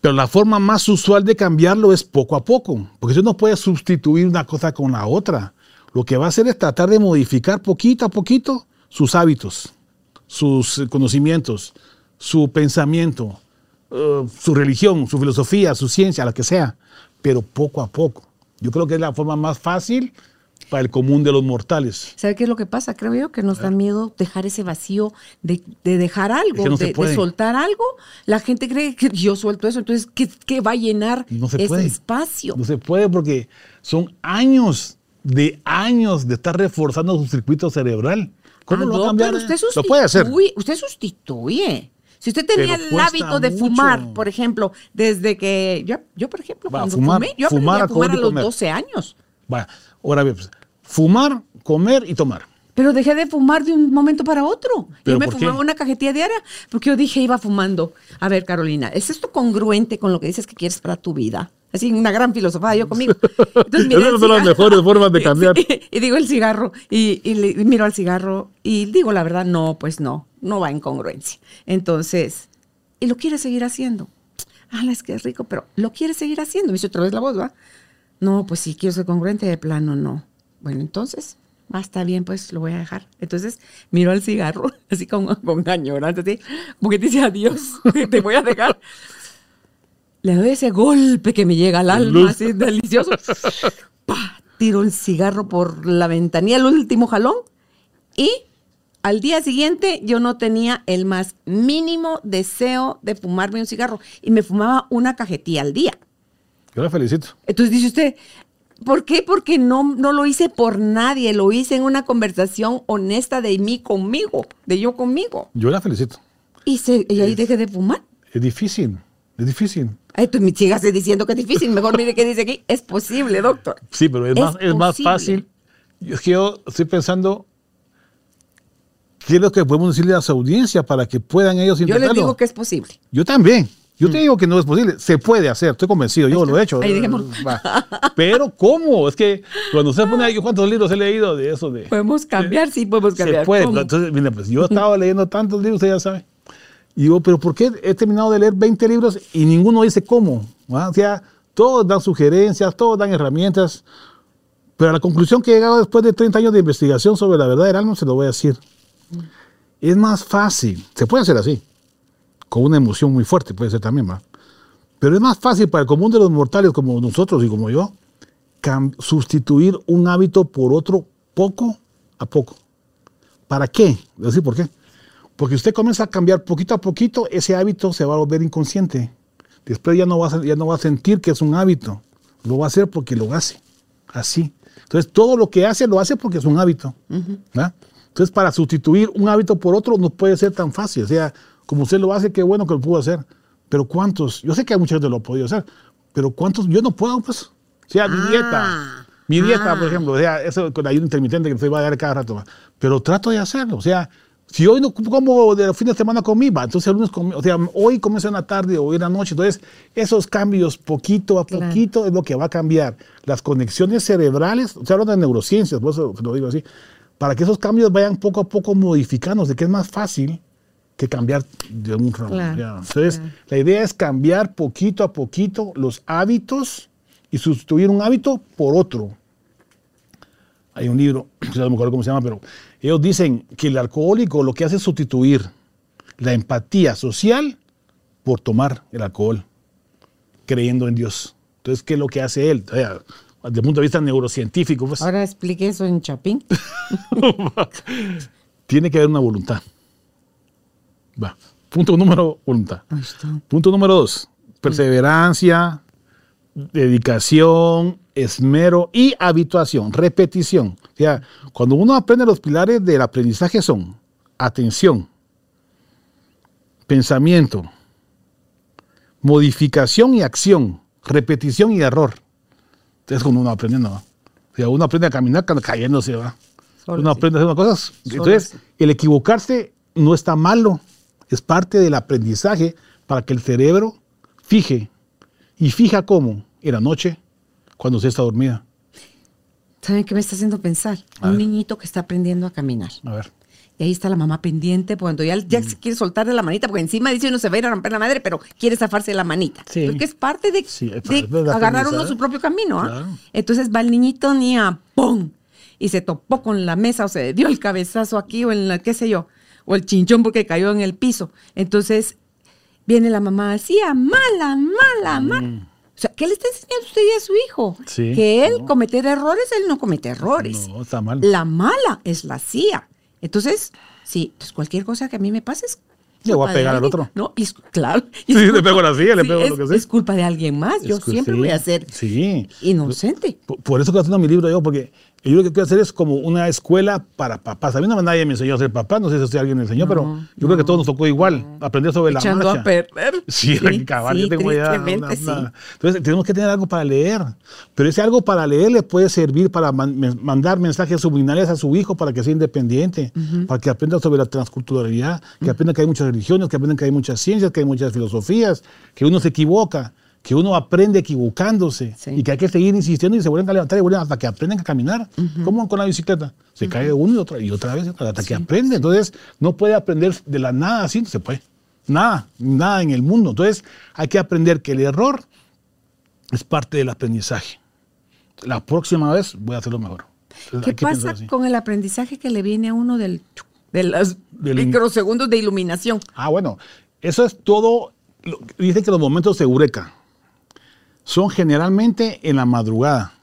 Pero la forma más usual de cambiarlo es poco a poco, porque usted no puede sustituir una cosa con la otra. Lo que va a hacer es tratar de modificar poquito a poquito sus hábitos, sus conocimientos, su pensamiento, eh, su religión, su filosofía, su ciencia, lo que sea, pero poco a poco. Yo creo que es la forma más fácil para el común de los mortales. ¿Sabe qué es lo que pasa? Creo yo que nos da miedo dejar ese vacío de, dejar algo, de, soltar algo. La gente cree que [LAUGHS] yo suelto eso, entonces, ¿qué, va a llenar ese espacio? No se puede porque son años de años de estar reforzando su circuito cerebral. ¿Cómo ah, lo va a cambiar? Usted lo puede hacer. Usted sustituye. Si usted tenía el hábito de fumar, por ejemplo, desde que yo, yo por ejemplo, cuando fumé, yo fumar, a fumar a los 12 años. Bueno, ahora bien, pues, fumar, comer y tomar. Pero dejé de fumar de un momento para otro. Yo me fumaba una cajetilla diaria porque yo dije iba fumando. A ver, Carolina, ¿es esto congruente con lo que dices que quieres para tu vida? Así, una gran filosofía yo conmigo. Entonces, [LAUGHS] Esas son las mejores formas de [LAUGHS] cambiar. Y, digo el cigarro, y, y, miro al cigarro, y digo la verdad, no, pues no no va en congruencia. Entonces, y lo quiere seguir haciendo. Ah, es que es rico, pero lo quiere seguir haciendo. Me dice otra vez la voz, ¿va? No, pues si quiero ser congruente, de plano no. Bueno, entonces, va, está bien, pues lo voy a dejar. Entonces, miro al cigarro, [LAUGHS] así con, con añoranza, así, como que dice adiós, te voy a dejar. Le doy ese golpe que me llega al alma, así delicioso. [LAUGHS] Tiro el cigarro por la ventanilla, el último jalón, y al día siguiente yo no tenía el más mínimo deseo de fumarme un cigarro y me fumaba una cajetilla al día. Yo la felicito. Entonces dice usted, ¿por qué? Porque no, no lo hice por nadie, lo hice en una conversación honesta de mí conmigo, de yo conmigo. Yo la felicito. ¿Y, se, y ahí dejé de fumar? Es difícil, es difícil. Ay, tú me sigas diciendo que es difícil. Mejor mire qué dice aquí. Es posible, doctor. Sí, pero es, más, es más fácil. Es que yo estoy pensando ¿Qué es lo que podemos decirle a su audiencia para que puedan ellos intentarlo? Yo les digo que es posible. Yo también. Yo te mm. digo que no es posible. Se puede hacer, estoy convencido, yo lo he hecho. Ahí [LAUGHS] Pero ¿cómo? Es que cuando se pone ahí, ¿cuántos libros he leído de eso? De, podemos cambiar, sí, podemos cambiar. Se puede. Entonces, mira, pues yo estaba leyendo tantos libros, usted ya sabe. Y digo, ¿pero por qué he terminado de leer 20 libros y ninguno dice cómo? O sea, todos dan sugerencias, todos dan herramientas. Pero la conclusión que he llegado después de 30 años de investigación sobre la verdad del alma, se lo voy a decir. Es más fácil, se puede hacer así, con una emoción muy fuerte, puede ser también, ¿va? Pero es más fácil para el común de los mortales como nosotros y como yo, sustituir un hábito por otro poco a poco. ¿Para qué? Decir por qué. Porque usted comienza a cambiar poquito a poquito, ese hábito se va a volver inconsciente. Después ya no va a, ya no va a sentir que es un hábito. Lo va a hacer porque lo hace. Así. Entonces, todo lo que hace, lo hace porque es un hábito. ¿verdad? Entonces, para sustituir un hábito por otro no puede ser tan fácil. O sea, como usted lo hace, qué bueno que lo pudo hacer. Pero ¿cuántos? Yo sé que hay mucha gente que lo ha podido hacer, pero ¿cuántos? Yo no puedo, pues. O sea, mi dieta. Ah. Mi dieta, por ah. ejemplo, o sea, eso con ayuda intermitente que se va a dar cada rato. Pero trato de hacerlo. O sea, si hoy no como de fin de semana comí, va, entonces el lunes comí, o sea, hoy comienzo en la tarde o en la noche. Entonces, esos cambios poquito a poquito es lo que va a cambiar. Las conexiones cerebrales, o sea, hablo de neurociencias, por eso lo digo así, para que esos cambios vayan poco a poco modificándose, que es más fácil que cambiar de un ramo. Entonces, la idea es cambiar poquito a poquito los hábitos y sustituir un hábito por otro. Hay un libro, [CLEARS THROAT] no me acuerdo cómo se llama, pero ellos dicen que el alcohólico lo que hace es sustituir la empatía social por tomar el alcohol, creyendo en Dios. Entonces, ¿qué es lo que hace él? desde el punto de vista neurocientífico. Pues, Ahora explique eso en Chapín. [LAUGHS] Tiene que haber una voluntad. Va. Punto número voluntad. Punto número dos, perseverancia, dedicación, esmero y habituación, repetición. O sea, cuando uno aprende los pilares del aprendizaje son atención, pensamiento, modificación y acción, repetición y error. Es como uno aprendiendo. ¿no? O sea, uno aprende a caminar cayéndose, va. uno aprende a hacer cosas. Entonces, el equivocarse no está malo, es parte del aprendizaje para que el cerebro fije. ¿Y fija cómo? En la noche, cuando usted está dormida. ¿Saben qué me está haciendo pensar? Un niñito que está aprendiendo a caminar. A ver. Y ahí está la mamá pendiente, cuando ya, ya se mm. quiere soltar de la manita, porque encima dice uno se va a ir a romper la madre, pero quiere zafarse de la manita. Porque es parte de, agarrar uno su propio camino. ¿ah? Entonces va el niñito ni a ¡pum! Y se topó con la mesa o se dio el cabezazo aquí o en la, qué sé yo, o el chinchón porque cayó en el piso. Entonces viene la mamá así, a mala, mala, mm. O sea, ¿qué le está enseñando usted a su hijo? que él cometer errores, él no comete errores. No, está mal. La mala es la CIA. Entonces, sí, pues cualquier cosa que a mí me pase es le voy a pegar al otro. No, es, claro. [LAUGHS] sí, le pego la silla, le pego lo que sea. Es culpa de alguien más. Yo siempre voy a ser inocente. Por, por eso que estoy haciendo mi libro yo, porque yo lo que quiero hacer es como una escuela para papás. A mí no nadie me enseñó a ser papá, no sé si alguien me enseñó, pero yo creo que todos nos tocó igual, aprender sobre Echando la marcha. a perder. [LAUGHS] Sí, sí [LAUGHS] cabal, yo tengo ya Entonces tenemos que tener algo para leer, pero ese algo para leer le puede servir para mandar mensajes subliminales a su hijo para que sea independiente, para que aprenda sobre la transculturalidad, que aprenda que hay muchas religiones, que aprenda que hay muchas ciencias, que hay muchas filosofías, que uno se equivoca que uno aprende equivocándose y que hay que seguir insistiendo y se vuelven a levantar y vuelven hasta que aprenden a caminar. ¿Cómo con la bicicleta? Se cae uno y otra, y otra vez hasta que aprende. Entonces, no puede aprender de la nada así, no se puede. Nada, nada en el mundo. Entonces, hay que aprender que el error es parte del aprendizaje. La próxima vez voy a hacerlo mejor. ¿Qué pasa con el aprendizaje que le viene a uno del, de los microsegundos de iluminación? Ah, bueno, eso es todo. Dice que los momentos de eureka son generalmente en la madrugada.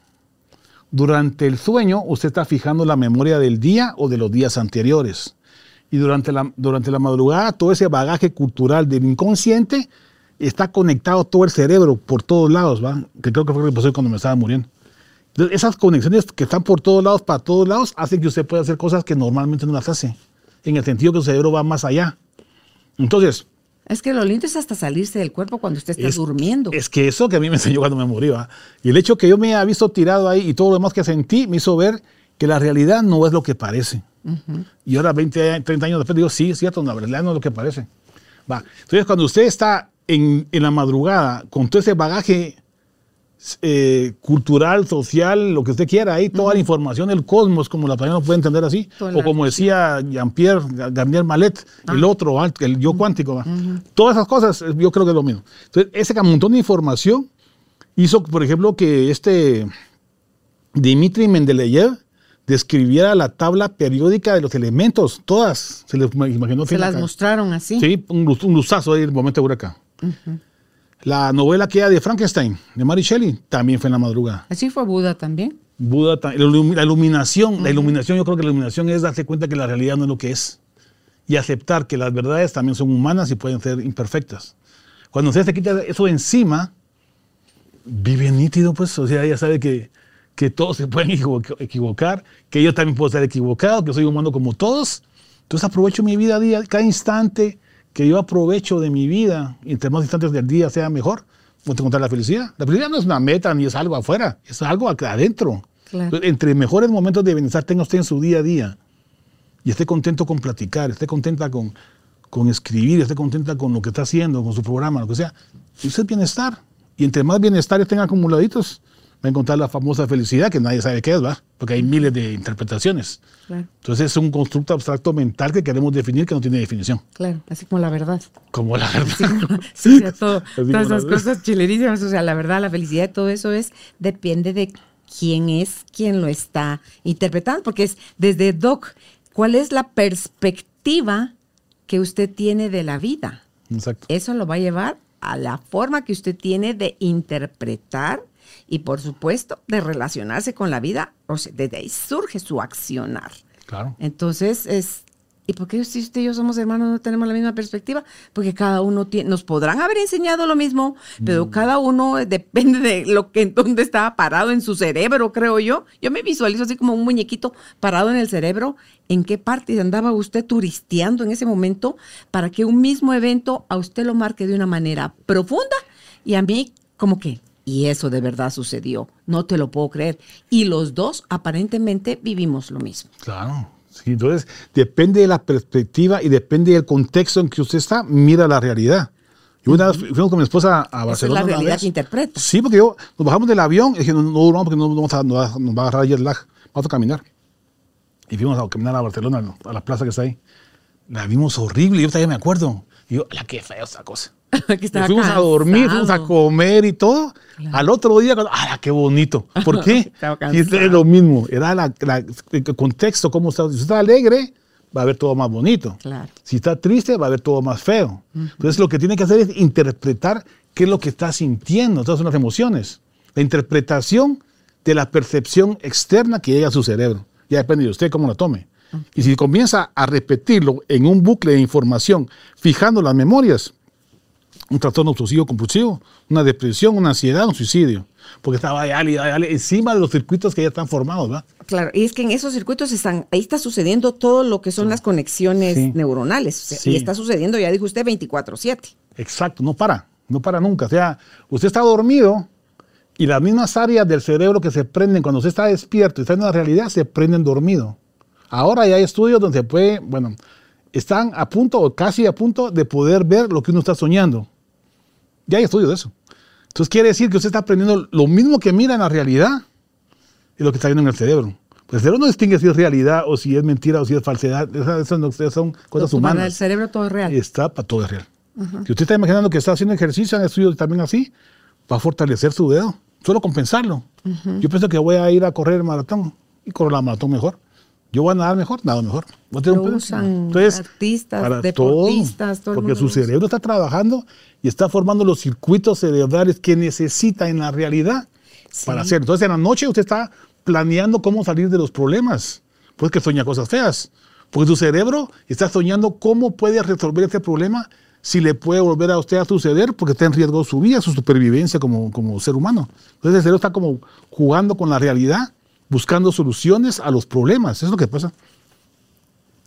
Durante el sueño, usted está fijando la memoria del día o de los días anteriores. Y durante la, durante la madrugada, todo ese bagaje cultural del inconsciente está conectado todo el cerebro por todos lados, ¿va? Que creo que fue lo que pasó cuando me estaba muriendo. esas conexiones que están por todos lados, para todos lados, hacen que usted pueda hacer cosas que normalmente no las hace. En el sentido que su cerebro va más allá. Entonces, es que lo lindo es hasta salirse del cuerpo cuando usted está durmiendo. Es que eso que a mí me enseñó cuando me murió. ¿ah? Y el hecho que yo me haya visto tirado ahí y todo lo demás que sentí me hizo ver que la realidad no es lo que parece. Y ahora, 20, 30 años después, digo, sí, es cierto, la realidad no es lo que parece. Va. Entonces, cuando usted está en, en la madrugada con todo ese bagaje eh, cultural, social, lo que usted quiera, ahí toda la información del cosmos, como la no puede entender así, o como decía Jean-Pierre Garnier Malet, el ah. otro, el yo cuántico, todas esas cosas, yo creo que es lo mismo. Entonces, ese montón de información hizo, por ejemplo, que este Dmitry Mendeleev describiera la tabla periódica de los elementos, todas, se les imaginó. Se las mostraron así. Sí, un, un luzazo ahí en el momento de huracán. La novela que era de Frankenstein, de Mary Shelley, también fue en la madrugada. Así fue Buda también. Buda, la iluminación, la iluminación, yo creo que la iluminación es darse cuenta que la realidad no es lo que es y aceptar que las verdades también son humanas y pueden ser imperfectas. Cuando usted se quita eso encima, vive nítido, pues, o sea, ya sabe que, que todos se pueden equivocar, que yo también puedo estar equivocado, que soy humano como todos. Entonces aprovecho mi vida día, cada instante, que yo aprovecho de mi vida, y entre más instantes del día sea mejor, voy a encontrar la felicidad. La felicidad no es una meta ni es algo afuera, es algo adentro. entre mejores momentos de bienestar tenga usted en su día a día y esté contento con platicar, esté contenta con, con escribir, esté contenta con lo que está haciendo, con su programa, lo que sea, eso es bienestar. Y entre más bienestar estén acumuladitos, va a encontrar la famosa felicidad, que nadie sabe qué es, ¿va? Porque hay miles de interpretaciones. Entonces es un constructo abstracto mental que queremos definir que no tiene definición. Claro, así como la verdad. Como la verdad. sí, [LAUGHS] todas esas cosas chilerísimas, o sea, la verdad, la felicidad, todo eso es, depende de quién es quien lo está interpretando, porque es desde Doc, ¿cuál es la perspectiva que usted tiene de la vida? Exacto. Eso lo va a llevar a la forma que usted tiene de interpretar y por supuesto de relacionarse con la vida, o sea, desde ahí surge su accionar. Claro. Entonces es ¿Y por qué si usted y yo somos hermanos no tenemos la misma perspectiva? Porque cada uno tiene, nos podrán haber enseñado lo mismo, pero mm. cada uno depende de lo que dónde estaba parado en su cerebro, creo yo. Yo me visualizo así como un muñequito parado en el cerebro. ¿En qué parte andaba usted turisteando en ese momento para que un mismo evento a usted lo marque de una manera profunda y a mí como que y eso de verdad sucedió. No te lo puedo creer. Y los dos aparentemente vivimos lo mismo. Claro entonces, depende de la perspectiva y depende del contexto en que usted está, mira la realidad. Yo una vez fuimos con mi esposa a Barcelona. es la realidad que interpreta. Sí, porque yo, nos bajamos del avión y dije, no, no duramos porque no, vamos a, nos, va, a agarrar jet lag, vamos a caminar. Y fuimos a caminar a Barcelona, a la plaza que está ahí. La vimos horrible, yo todavía me acuerdo. Y yo, la que fea esa cosa. [LAUGHS] fuimos a dormir, fuimos a comer y todo. Al otro día, ¡ah, qué bonito! ¿Por qué? [LAUGHS] y es lo mismo, era la, el contexto, cómo está. Si está alegre, va a ver todo más bonito. Si está triste, va a ver todo más feo. Entonces, lo que tiene que hacer es interpretar qué es lo que está sintiendo, todas son las emociones. La interpretación de la percepción externa que llega a su cerebro. Ya depende de usted cómo la tome. Y si comienza a repetirlo en un bucle de información, fijando las memorias, un trastorno obsesivo compulsivo, una depresión, una ansiedad, un suicidio. Porque estaba ahí, encima de los circuitos que ya están formados, ¿verdad? Claro, y es que en esos circuitos están, ahí está sucediendo todo lo que son las conexiones neuronales. Y está sucediendo, ya dijo usted, 24-7. Exacto, no para, no para nunca. O sea, usted está dormido y las mismas áreas del cerebro que se prenden cuando usted está despierto y está en la realidad se prenden dormido. Ahora ya hay estudios donde se puede, bueno, están a punto o casi a punto de poder ver lo que uno está soñando. Ya hay estudios de eso. Entonces quiere decir que usted está aprendiendo lo mismo que mira en la realidad y lo que está viendo en el cerebro. Pues el cerebro no distingue si es realidad o si es mentira o si es falsedad. Esas, son cosas humanas. Para el cerebro todo es real. Está para todo es real. Si usted está imaginando que está haciendo ejercicio en estudios también así, va a fortalecer su dedo, solo compensarlo. Yo pienso que voy a ir a correr el maratón y corro la maratón mejor. Yo voy a nadar mejor, nada mejor. Lo usan Entonces, artistas, deportistas, todo, Porque su cerebro está trabajando y está formando los circuitos cerebrales que necesita en la realidad para hacer. Entonces, en la noche usted está planeando cómo salir de los problemas. Pues que sueña cosas feas. Porque su cerebro está soñando cómo puede resolver este problema si le puede volver a usted a suceder porque está en riesgo su vida, su supervivencia como, como ser humano. Entonces el cerebro está como jugando con la realidad buscando soluciones a los problemas. Eso es lo que pasa.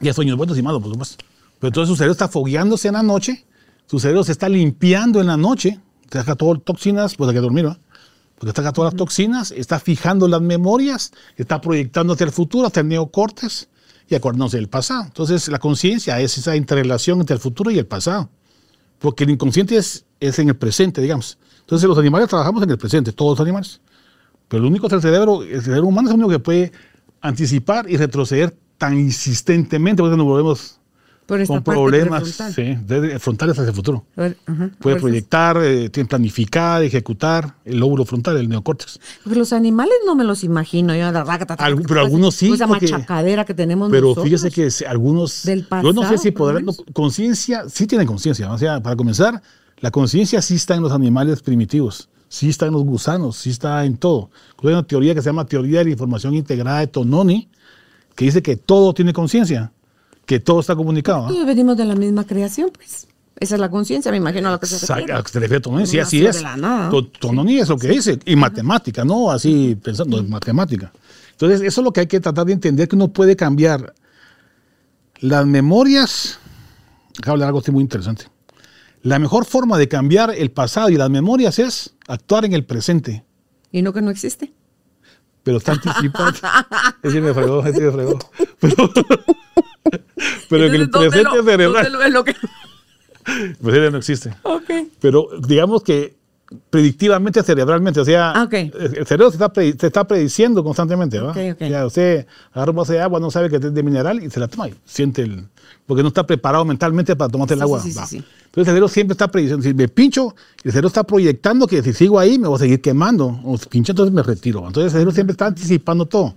Y a sueños buenos y malos, por supuesto. Pero entonces su cerebro está fogueándose en la noche, su cerebro se está limpiando en la noche, saca todas las toxinas, pues hay que dormir, ¿no? Porque saca todas las toxinas, está fijando las memorias, está proyectando hacia el futuro, hacia el neocortes y acordándose del pasado. Entonces la conciencia es esa interrelación entre el futuro y el pasado. Porque el inconsciente es, es en el presente, digamos. Entonces los animales trabajamos en el presente, todos los animales. Pero el único es el cerebro, el cerebro humano es el único que puede anticipar y retroceder tan insistentemente, porque nos volvemos con problemas sí, frontales hacia el futuro. puede proyectar, eh, planificar, ejecutar el lóbulo frontal, el neocórtex. Porque los animales no me los imagino. Yo, pero algunos sí. Esa machacadera que tenemos Pero fíjese que algunos. Del pasado, yo no sé si podrán. conciencia, sí tienen conciencia. O sea, para comenzar, la conciencia sí está en los animales primitivos sí está en los gusanos, sí está en todo. Hay una teoría que se llama teoría de la información integrada de Tononi, que dice que todo tiene conciencia, que todo está comunicado. Todos venimos de la misma creación, pues. Esa es la conciencia, me imagino a lo que se refiere. A se Tononi, sí, así es. Tononi es lo que dice, y matemática, no así pensando, en matemática. Entonces, eso es lo que hay que tratar de entender, que uno puede cambiar las memorias. Acabo de hablar algo muy interesante. La mejor forma de cambiar el pasado y las memorias es actuar en el presente. ¿Y no que no existe? Pero está anticipado. [LAUGHS] ese me fregó, ese me fregó. Pero, pero en el presente cerebral. Es lo que... El presente no existe. Okay. Pero digamos que predictivamente cerebralmente, o sea, ah, el cerebro se está, se está, prediciendo constantemente, ¿va? Okay, okay. O sea, usted agarra un vaso de agua, no sabe que es de mineral y se la toma y siente el... porque no está preparado mentalmente para tomarse el agua. Sí, sí, sí, Entonces el cerebro siempre está prediciendo, si me pincho, el cerebro está proyectando que si sigo ahí me voy a seguir quemando, o si pincho entonces me retiro. Entonces el cerebro siempre está anticipando todo.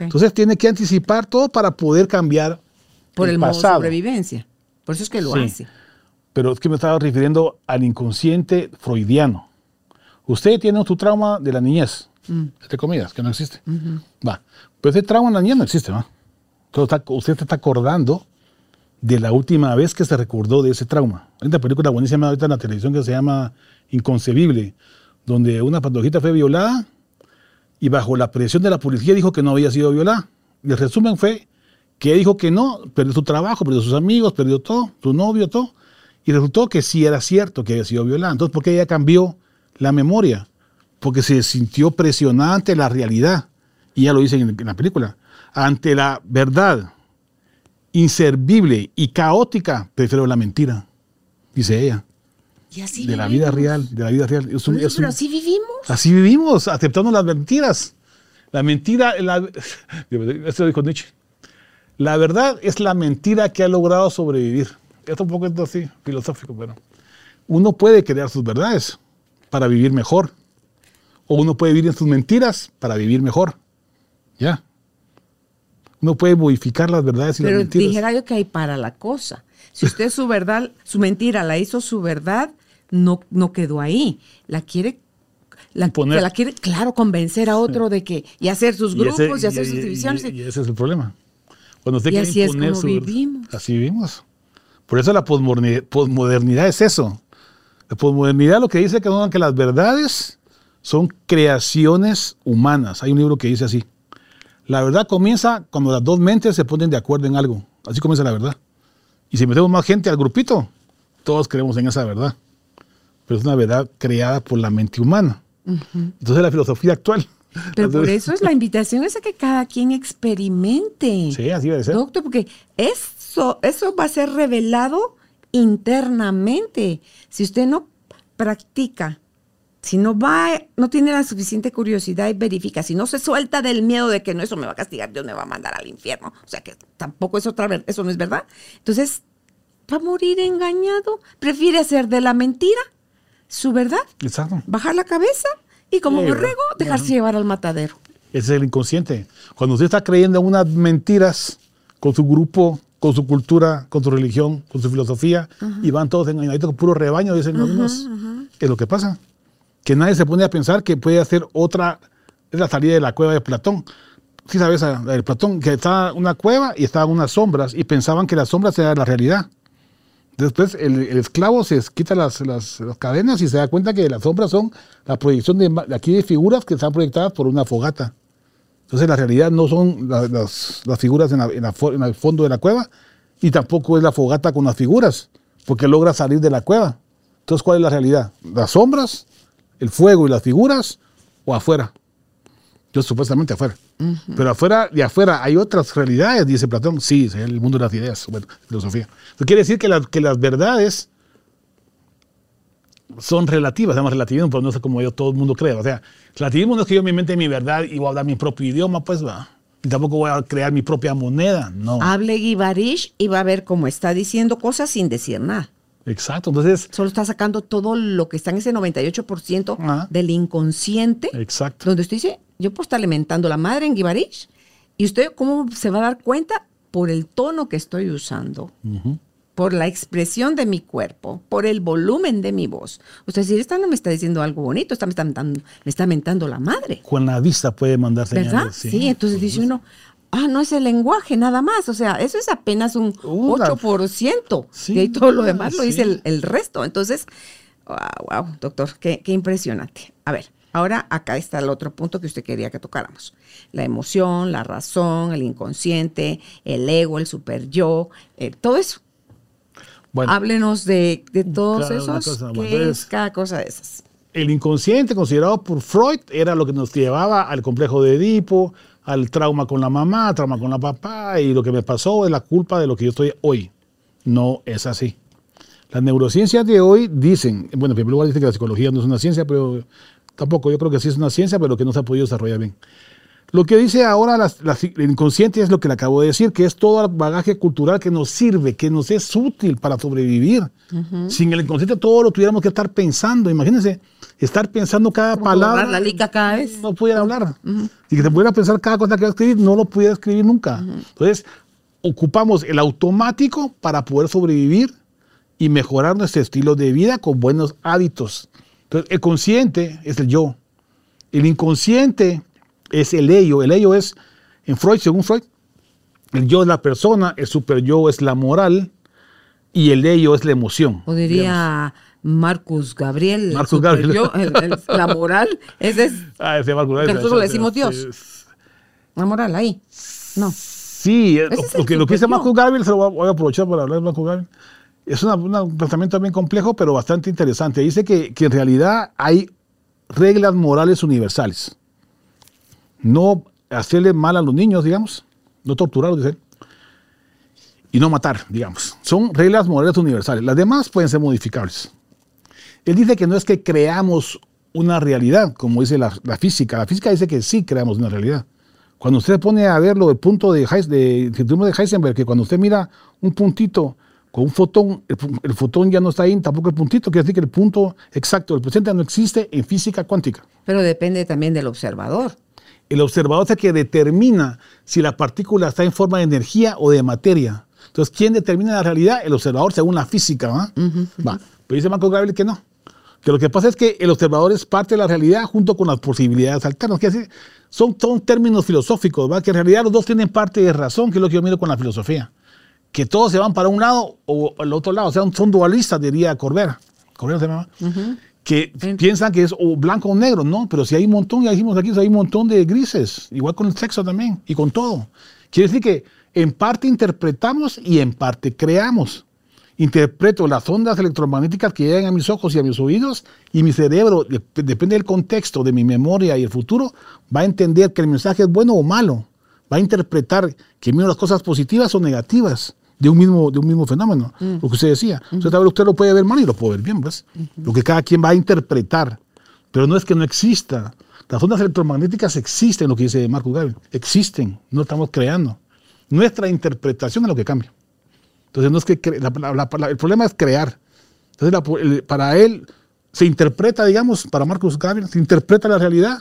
Entonces tiene que anticipar todo para poder cambiar Por el, modo de sobrevivencia. Por eso es que lo hace. Pero es que me estaba refiriendo al inconsciente freudiano. Usted tiene su trauma de la niñez, mm. entre comillas, que no existe. Va. Pero ese trauma en la niñez no existe, ¿no? Entonces usted se está acordando de la última vez que se recordó de ese trauma. Hay una película buenísima ahorita en la televisión que se llama Inconcebible, donde una patojita fue violada y bajo la presión de la policía dijo que no había sido violada. Y el resumen fue que dijo que no, perdió su trabajo, perdió sus amigos, perdió todo, su novio, todo. Y resultó que sí era cierto que había sido violada. Entonces, ¿por qué ella cambió la memoria? Porque se sintió presionada ante la realidad. Y ya lo dice en la película. Ante la verdad inservible y caótica, prefiero la mentira, dice ella. Y así de la vida real, de la vida real. pero así vivimos. Así vivimos, aceptando las mentiras. La mentira, la, [LAUGHS] esto dijo Nietzsche. La verdad es la mentira que ha logrado sobrevivir. Esto un poco así, filosófico, pero uno puede crear sus verdades para vivir mejor. O uno puede vivir en sus mentiras para vivir mejor. ¿Ya? Uno puede modificar las verdades y las mentiras. Pero dijera yo que hay para la cosa. Si usted su verdad, su mentira la hizo su verdad, no, no quedó ahí. La quiere la, la quiere, claro, convencer a otro de que, y hacer sus grupos, y, hacer sus divisiones. Y, ese es el problema. Cuando usted y así es como vivimos. Así vivimos. Por eso la posmodernidad es eso. La posmodernidad lo que dice que, que las verdades son creaciones humanas. Hay un libro que dice así. La verdad comienza cuando las dos mentes se ponen de acuerdo en algo. Así comienza la verdad. Y si metemos más gente al grupito, todos creemos en esa verdad. Pero es una verdad creada por la mente humana. Entonces la filosofía actual. Pero por eso es [LAUGHS] la invitación es a que cada quien experimente. Sí, así debe ser. Doctor, porque eso, eso va a ser revelado internamente. Si usted no practica, si no va, no tiene la suficiente curiosidad y verifica, si no se suelta del miedo de que no, eso me va a castigar, Dios me va a mandar al infierno. O sea que tampoco es otra eso no es verdad. Entonces, va a morir engañado. Prefiere hacer de la mentira su verdad. Exacto. Bajar la cabeza y como borrego dejarse llevar al matadero. Ese es el inconsciente. Cuando usted está creyendo en unas mentiras con su grupo, con su cultura, con su religión, con su filosofía, y van todos engañaditos con puro rebaño, dicen los demás. Es lo que pasa. Que nadie se pone a pensar que puede hacer otra, es la salida de la cueva de Platón. Sí sabes, el Platón, que estaba una cueva y estaban unas sombras, y pensaban que las sombras eran la realidad. Después el, esclavo se quita las, cadenas y se da cuenta que las sombras son la proyección de, aquí de figuras que están proyectadas por una fogata. Entonces la realidad no son las, figuras en, el fondo de la cueva y tampoco es la fogata con las figuras, porque logra salir de la cueva. Entonces, ¿cuál es la realidad? ¿Las sombras, el fuego y las figuras o afuera? Yo supuestamente afuera. Pero afuera, de afuera hay otras realidades, dice Platón. Sí, es el mundo de las ideas, bueno, filosofía. Eso quiere decir que, que las verdades son relativas, además relativismo, pero no es como yo todo el mundo cree. O sea, relativismo no es que yo me invente mi verdad y voy a hablar mi propio idioma, pues va. Y tampoco voy a crear mi propia moneda, no. Hable Guibarish y va a ver cómo está diciendo cosas sin decir nada. Exacto, entonces... Solo está sacando todo lo que está en ese 98% del inconsciente. Exacto. Donde usted dice, yo puedo estar alimentando la madre en Gibarish y usted cómo se va a dar cuenta por el tono que estoy usando, por la expresión de mi cuerpo, por el volumen de mi voz. Usted dice, esta no me está diciendo algo bonito, esta me está mentando, me está mentando la madre. Con la vista puede mandar señales. ¿Verdad? Sí, entonces dice uno, ah, no es el lenguaje nada más, o sea, eso es apenas un 8%, y ahí todo lo demás lo dice el, resto. Entonces, wow, wow doctor, qué, qué impresionante. A ver, Ahora acá está el otro punto que usted quería que tocáramos. La emoción, la razón, el inconsciente, el ego, el super yo, eh, todo eso. Háblenos de, todos esos. ¿Qué es cada cosa de esas? El inconsciente considerado por Freud era lo que nos llevaba al complejo de Edipo, al trauma con la mamá, trauma con la papá y lo que me pasó es la culpa de lo que yo estoy hoy. No es así. Las neurociencias de hoy dicen, bueno, en primer lugar dicen que la psicología no es una ciencia, pero Tampoco, yo creo que sí es una ciencia, pero que no se ha podido desarrollar bien. Lo que dice ahora el inconsciente es lo que le acabo de decir, que es todo el bagaje cultural que nos sirve, que nos es útil para sobrevivir. Sin el inconsciente todo lo tuviéramos que estar pensando. Imagínense, estar pensando cada palabra. la liga cada vez. No pudiera hablar. Y que se pudiera pensar cada cosa que va a escribir, no lo pudiera escribir nunca. Entonces, ocupamos el automático para poder sobrevivir y mejorar nuestro estilo de vida con buenos hábitos. Entonces, el consciente es el yo. El inconsciente es el ello. El ello es, en Freud, según Freud, El yo es la persona, el super yo es la moral y el ello es la emoción. O diría Marcus Gabriel. Marcus Gabriel. Yo, la moral, ese es. [LAUGHS] Ah, ese Marcus Gabriel. Nosotros le decimos Dios. La moral ahí. No. Sí, lo, que, lo que dice Marcus Gabriel, se lo voy a, aprovechar para hablar de Marcus Gabriel. Es un pensamiento también complejo, pero bastante interesante. Dice que, que en realidad hay reglas morales universales. No hacerle mal a los niños, digamos, no torturarlos, dice y no matar, digamos. Son reglas morales universales. Las demás pueden ser modificables. Él dice que no es que creamos una realidad, como dice la, física. La física dice que sí creamos una realidad. Cuando usted pone a verlo del punto de, de, de Heisenberg, que cuando usted mira un puntito con un fotón, el, fotón ya no está ahí, tampoco el puntito, quiere decir que el punto exacto del presente no existe en física cuántica. Pero depende también del observador. El observador es el que determina si la partícula está en forma de energía o de materia. Entonces, ¿quién determina la realidad? El observador según la física. ¿va? va. Pero dice Marco Gabriel que no. Que lo que pasa es que el observador es parte de la realidad junto con las posibilidades alternas. Que son, son términos filosóficos, ¿va? que en realidad los dos tienen parte de razón, que es lo que yo miro con la filosofía. Que todos se van para un lado o al otro lado. O sea, son dualistas, diría Corbera. Corbera se llama. Que piensan que es o blanco o negro, ¿no? Pero si hay un montón, ya dijimos aquí, hay un montón de grises. Igual con el sexo también y con todo. Quiere decir que en parte interpretamos y en parte creamos. Interpreto las ondas electromagnéticas que llegan a mis ojos y a mis oídos y mi cerebro, depende del contexto de mi memoria y el futuro, va a entender que el mensaje es bueno o malo. Va a interpretar que miro las cosas positivas o negativas de un mismo, de un mismo fenómeno. Mm. Lo que usted decía. usted, usted lo puede ver mal y lo puede ver bien, pues. Lo que cada quien va a interpretar. Pero no es que no exista. Las ondas electromagnéticas existen, lo que dice Marco Gabriel. Existen, no estamos creando. Nuestra interpretación es lo que cambia. Entonces, no es que el problema es crear. Entonces, para él se interpreta, digamos, para Marcus Gabriel, se interpreta la realidad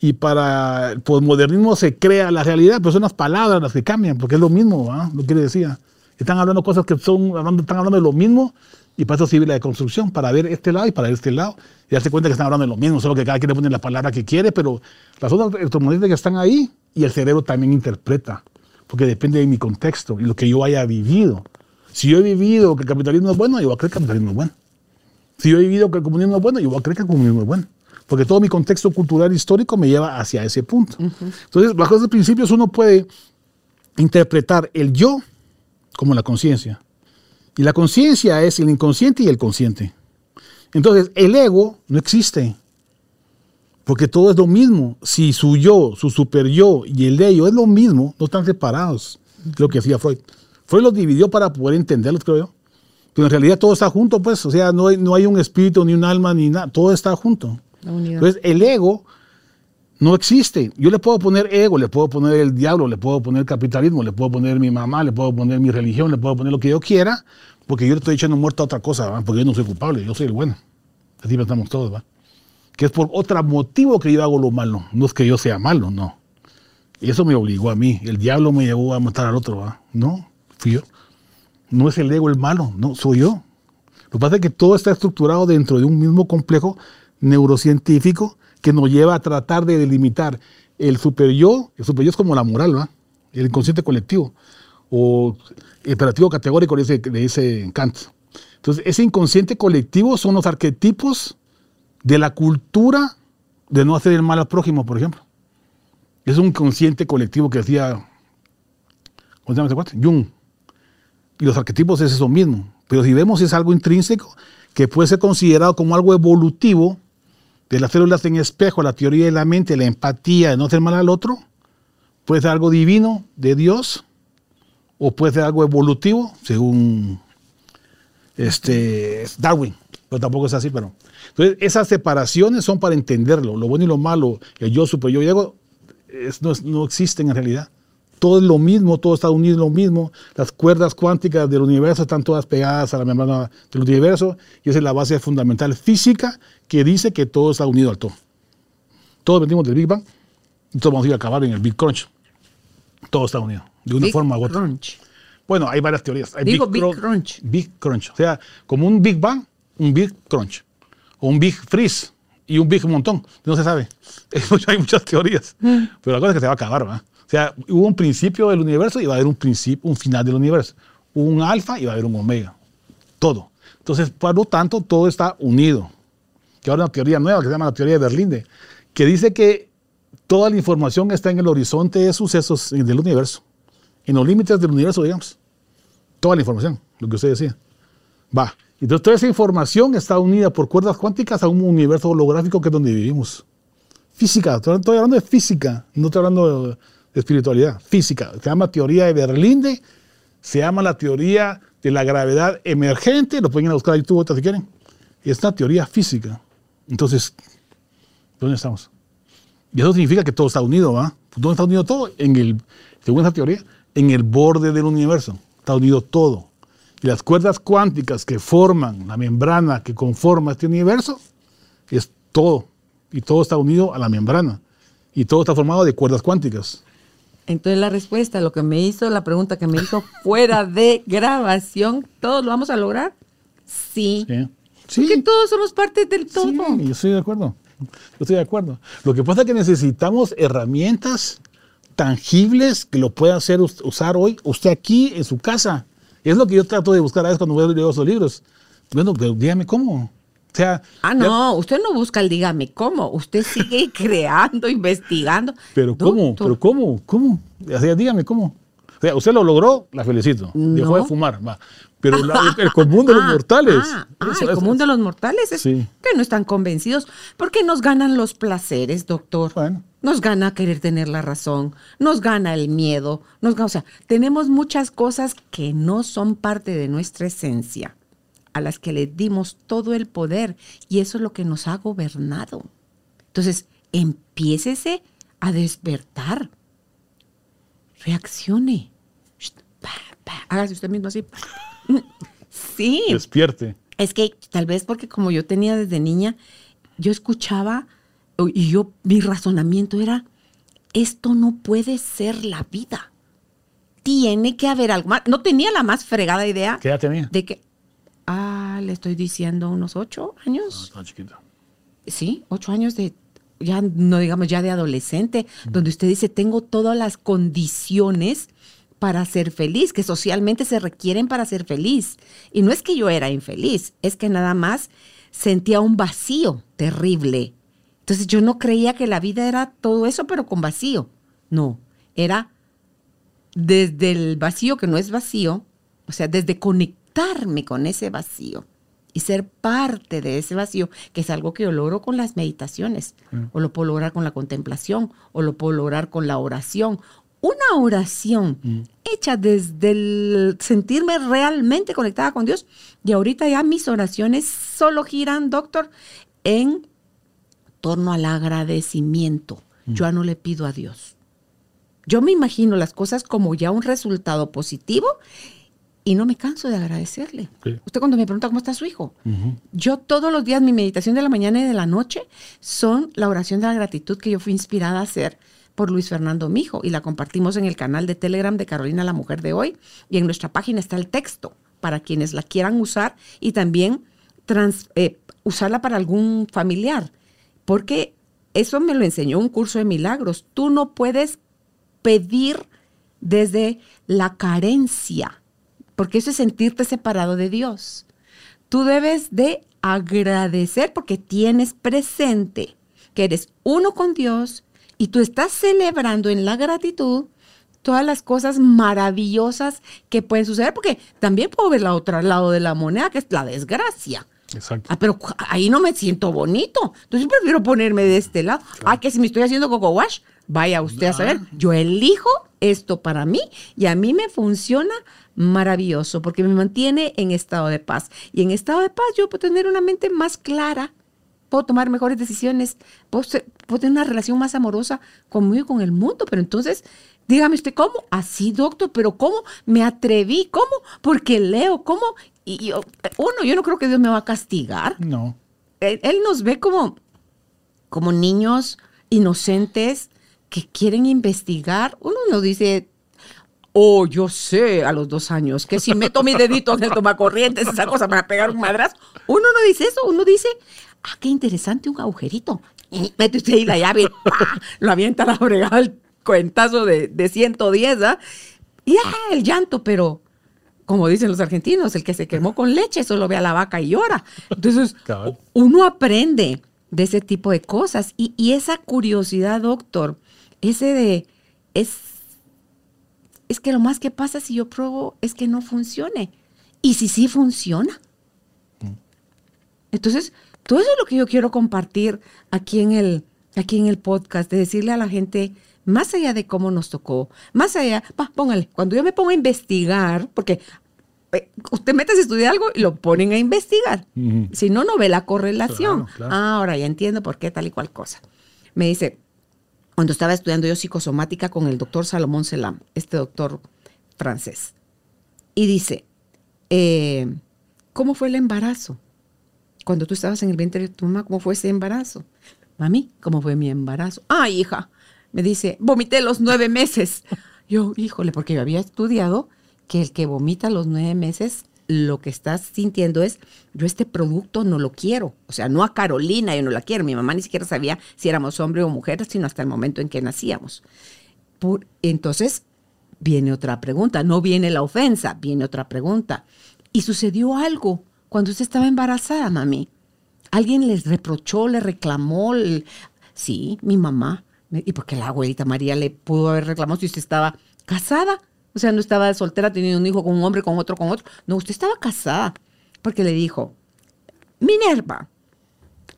y para el posmodernismo se crea la realidad, pero son las palabras las que cambian, porque es lo mismo, lo que le decía. Están hablando cosas que son, están hablando de lo mismo y para eso sirve la deconstrucción, para ver este lado y para ver este lado y darse cuenta que están hablando de lo mismo, solo que cada quien le pone la palabra que quiere, pero las otras electromagnéticas están ahí y el cerebro también interpreta porque depende de mi contexto y lo que yo haya vivido. Si yo he vivido que el capitalismo es bueno, yo voy a creer que el capitalismo es bueno. Si yo he vivido que el comunismo es bueno, yo voy a creer que el comunismo es bueno. Porque todo mi contexto cultural histórico me lleva hacia ese punto. Entonces, bajo esos principios uno puede interpretar el yo como la conciencia. Y la conciencia es el inconsciente y el consciente. Entonces, el ego no existe. Porque todo es lo mismo. Si su yo, su super yo y el de ello es lo mismo, no están separados. Lo que hacía Freud. Freud los dividió para poder entenderlos, creo yo. Pero en realidad todo está junto, pues. O sea, no hay, no hay un espíritu, ni un alma, ni nada. Todo está junto. Entonces, el ego no existe. Yo le puedo poner ego, le puedo poner el diablo, le puedo poner capitalismo, le puedo poner mi mamá, le puedo poner mi religión, le puedo poner lo que yo quiera, porque yo le estoy echando muerto a otra cosa, porque yo no soy culpable, yo soy el bueno. Así pensamos todos, ¿va? que es por otro motivo que yo hago lo malo, no es que yo sea malo, no. Eso me obligó a mí, el diablo me llevó a matar al otro, no, fui yo. No es el ego el malo, no, soy yo. Lo que pasa es que todo está estructurado dentro de un mismo complejo neurocientífico que nos lleva a tratar de delimitar el super yo, el super yo es como la moral, ¿va? el inconsciente colectivo, o el operativo categórico de ese, de ese Kant. Entonces, ese inconsciente colectivo son los arquetipos de la cultura de no hacer el mal al prójimo, por ejemplo. Es un consciente colectivo que decía, ¿cómo se llama ese cuate? Jung. Y los arquetipos es eso mismo. Pero si vemos es algo intrínseco que puede ser considerado como algo evolutivo de las células en espejo, la teoría de la mente, la empatía, de no hacer mal al otro, puede ser algo divino de Dios o puede ser algo evolutivo según este, Darwin. Pero tampoco es así, pero entonces, esas separaciones son para entenderlo, lo bueno y lo malo, el yo superior yo y ego, no, no existen en realidad. Todo es lo mismo, todo está unido lo mismo. Las cuerdas cuánticas del universo están todas pegadas a la membrana del universo y esa es la base fundamental física que dice que todo está unido al todo. Todos venimos del Big Bang y todos vamos a ir a acabar en el Big Crunch. Todo está unido, de una forma u otra. Crunch. Bueno, hay varias teorías. Digo Big, Crunch. Big Crunch. O sea, como un Big Bang, un Big Crunch o un Big Freeze y un Big Montón. No se sabe. [LAUGHS] Hay muchas teorías. Mm. Pero la cosa es que se va a acabar, ¿va? O sea, hubo un principio del universo y va a haber un principio, un final del universo. Hubo un alfa y va a haber un omega. Todo. Entonces, por lo tanto, todo está unido. Que ahora una teoría nueva que se llama la teoría de Berlinde, que dice que toda la información está en el horizonte de sucesos del universo, en los límites del universo, digamos. Toda la información, lo que usted decía. Va. Entonces, toda esa información está unida por cuerdas cuánticas a un universo holográfico que es donde vivimos. Física, estoy hablando de física, no estoy hablando de, espiritualidad, física. Se llama teoría de Berlinde, se llama la teoría de la gravedad emergente, lo pueden ir a buscar ahí tú si quieren. Y es una teoría física. Entonces, ¿dónde estamos? Y eso significa que todo está unido, ¿va? ¿Dónde está unido todo? En el, según esa teoría, en el borde del universo. Está unido todo. Y las cuerdas cuánticas que forman la membrana que conforma este universo es todo. Y todo está unido a la membrana. Y todo está formado de cuerdas cuánticas. Entonces la respuesta, lo que me hizo, la pregunta que me hizo fuera de [LAUGHS] grabación, ¿todos lo vamos a lograr? Sí. Sí. Porque todos somos parte del todo. Sí, yo estoy de acuerdo. Yo estoy de acuerdo. Lo que pasa es que necesitamos herramientas tangibles que lo pueda hacer usar hoy usted aquí en su casa. Es lo que yo trato de buscar a veces cuando veo esos libros. Bueno, pero dígame cómo. O sea, ah, no, usted no busca el dígame cómo, usted sigue [LAUGHS] creando, investigando. Pero cómo, pero cómo, cómo, o sea, dígame cómo. O sea, usted lo logró, la felicito. Dejó de fumar, va. Pero el común de los ah, mortales. Ah, ah el común de los mortales es que no están convencidos porque nos ganan los placeres, doctor. Nos gana querer tener la razón, nos gana el miedo, nos o sea, tenemos muchas cosas que no son parte de nuestra esencia, a las que le dimos todo el poder y eso es lo que nos ha gobernado. Entonces, empiécese a despertar. Reaccione. Hágase usted mismo así. Sí. Despierte. Es que tal vez porque como yo tenía desde niña, yo escuchaba y yo mi razonamiento era esto no puede ser la vida. Tiene que haber algo más. No tenía la más fregada idea. ¿Qué edad tenía? De que ah, le estoy diciendo unos ocho años. Chiquito. Sí, ocho años de ya no digamos ya de adolescente, donde usted dice tengo todas las condiciones para ser feliz, que socialmente se requieren para ser feliz. Y no es que yo era infeliz, es que nada más sentía un vacío terrible. Entonces yo no creía que la vida era todo eso, pero con vacío. No, era desde el vacío que no es vacío, o sea, desde conectarme con ese vacío y ser parte de ese vacío, que es algo que yo logro con las meditaciones, mm. o lo puedo lograr con la contemplación, o lo puedo lograr con la oración, una oración mm. hecha desde el sentirme realmente conectada con Dios. Y ahorita ya mis oraciones solo giran, doctor, en torno al agradecimiento. Mm. Yo ya no le pido a Dios. Yo me imagino las cosas como ya un resultado positivo y no me canso de agradecerle. Usted cuando me pregunta cómo está su hijo, yo todos los días mi meditación de la mañana y de la noche son la oración de la gratitud que yo fui inspirada a hacer por Luis Fernando Mijo y la compartimos en el canal de Telegram de Carolina la Mujer de hoy y en nuestra página está el texto para quienes la quieran usar y también eh, usarla para algún familiar, porque eso me lo enseñó un curso de milagros. Tú no puedes pedir desde la carencia, porque eso es sentirte separado de Dios. Tú debes de agradecer porque tienes presente que eres uno con Dios y tú estás celebrando en la gratitud todas las cosas maravillosas que pueden suceder, porque también puedo ver la otro lado de la moneda, que es la desgracia. Exacto. Ah, pero ahí no me siento bonito. Entonces prefiero ponerme de este lado. Ah, que si me estoy haciendo coco wash, vaya usted a saber. Yo elijo esto para mí y a mí me funciona maravilloso porque me mantiene en estado de paz. Y en estado de paz yo puedo tener una mente más clara, puedo tomar mejores decisiones, puedo, tener una relación más amorosa conmigo y con el mundo. Pero entonces, dígame usted, ¿cómo? Así, doctor, pero ¿cómo? Me atreví, ¿cómo? Porque leo, ¿cómo? Y yo, uno, yo no creo que Dios me va a castigar. No. Él, nos ve como, como niños inocentes que quieren investigar. Uno no dice, oh, yo sé a los dos años que si meto mi dedito en el tomacorrientes, esa cosa me va a pegar un madrazo. Uno no dice eso, uno dice, ah, qué interesante un agujerito. Y mete usted ahí la llave, lo avienta la fregada cuentazo de, de 110, ¿ah? Y ah, el llanto, pero como dicen los argentinos, el que se quemó con leche solo ve a la vaca y llora. Entonces, uno aprende de ese tipo de cosas. Y, y, esa curiosidad, doctor, ese de, es, es que lo más que pasa si yo pruebo es que no funcione. Y si sí funciona. Entonces, todo eso es lo que yo quiero compartir aquí en el, aquí en el podcast, de decirle a la gente, más allá de cómo nos tocó, más allá, póngale, cuando yo me pongo a investigar, porque eh, usted mete a estudiar algo y lo ponen a investigar. Si no, no ve la correlación. Ah, ahora ya entiendo por qué tal y cual cosa. Me dice, cuando estaba estudiando yo psicosomática con el doctor Salomón Selam, este doctor francés, y dice, eh, ¿cómo fue el embarazo? Cuando tú estabas en el vientre de tu mamá, ¿cómo fue ese embarazo? Mami, ¿cómo fue mi embarazo? Ay, hija, me dice, vomité los nueve meses. Yo, híjole, porque yo había estudiado que el que vomita los nueve meses, lo que estás sintiendo es, yo este producto no lo quiero. O sea, no a Carolina, yo no la quiero. Mi mamá ni siquiera sabía si éramos hombre o mujer, sino hasta el momento en que nacíamos. entonces, viene otra pregunta, no viene la ofensa, viene otra pregunta. ¿Y sucedió algo cuando usted estaba embarazada, mami? ¿Alguien les reprochó, le reclamó? Sí, mi mamá. ¿Y por qué la abuelita María le pudo haber reclamado si usted estaba casada? O sea, no estaba soltera teniendo un hijo con un hombre, con otro, con otro. No, usted estaba casada. Porque le dijo, Minerva,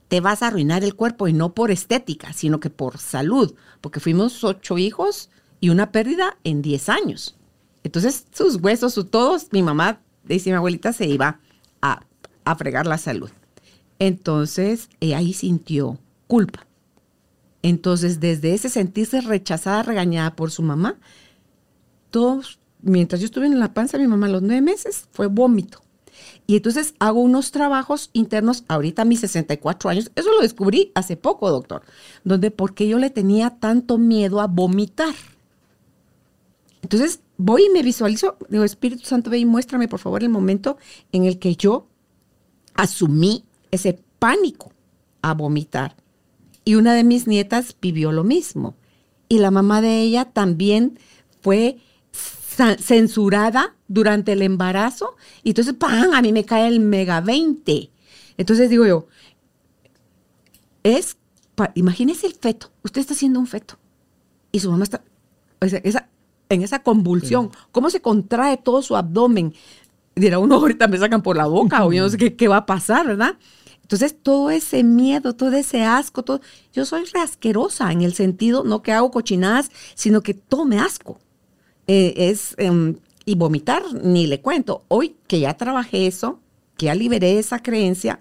te vas a arruinar el cuerpo y no por estética, sino que por salud. Porque fuimos ocho hijos y una pérdida en diez años. Entonces, sus huesos, sus todos, mi mamá, dice mi abuelita, se iba a, a fregar la salud. Entonces, ella ahí sintió culpa. Entonces, desde ese sentirse rechazada, regañada por su mamá, mientras yo estuve en la panza de mi mamá los nueve meses, fue vómito. Y entonces hago unos trabajos internos, ahorita a mis 64 años, eso lo descubrí hace poco, doctor, donde porque yo le tenía tanto miedo a vomitar. Entonces voy y me visualizo, digo, Espíritu Santo, ve y muéstrame por favor el momento en el que yo asumí ese pánico a vomitar. Y una de mis nietas vivió lo mismo. Y la mamá de ella también fue censurada durante el embarazo. Y entonces, ¡pam! A mí me cae el mega 20. Entonces digo yo, es, imagínese el feto. Usted está haciendo un feto. Y su mamá está en esa convulsión. ¿Cómo se contrae todo su abdomen? Dirá uno, [LAUGHS] ahorita me sacan por la boca o yo no sé qué, qué va a pasar, ¿verdad? Entonces, todo ese miedo, todo ese asco, todo, yo soy rasquerosa en el sentido, no que hago cochinadas, sino que todo me asco. Eh, es, em, y vomitar, ni le cuento. Hoy que ya trabajé eso, que ya liberé esa creencia,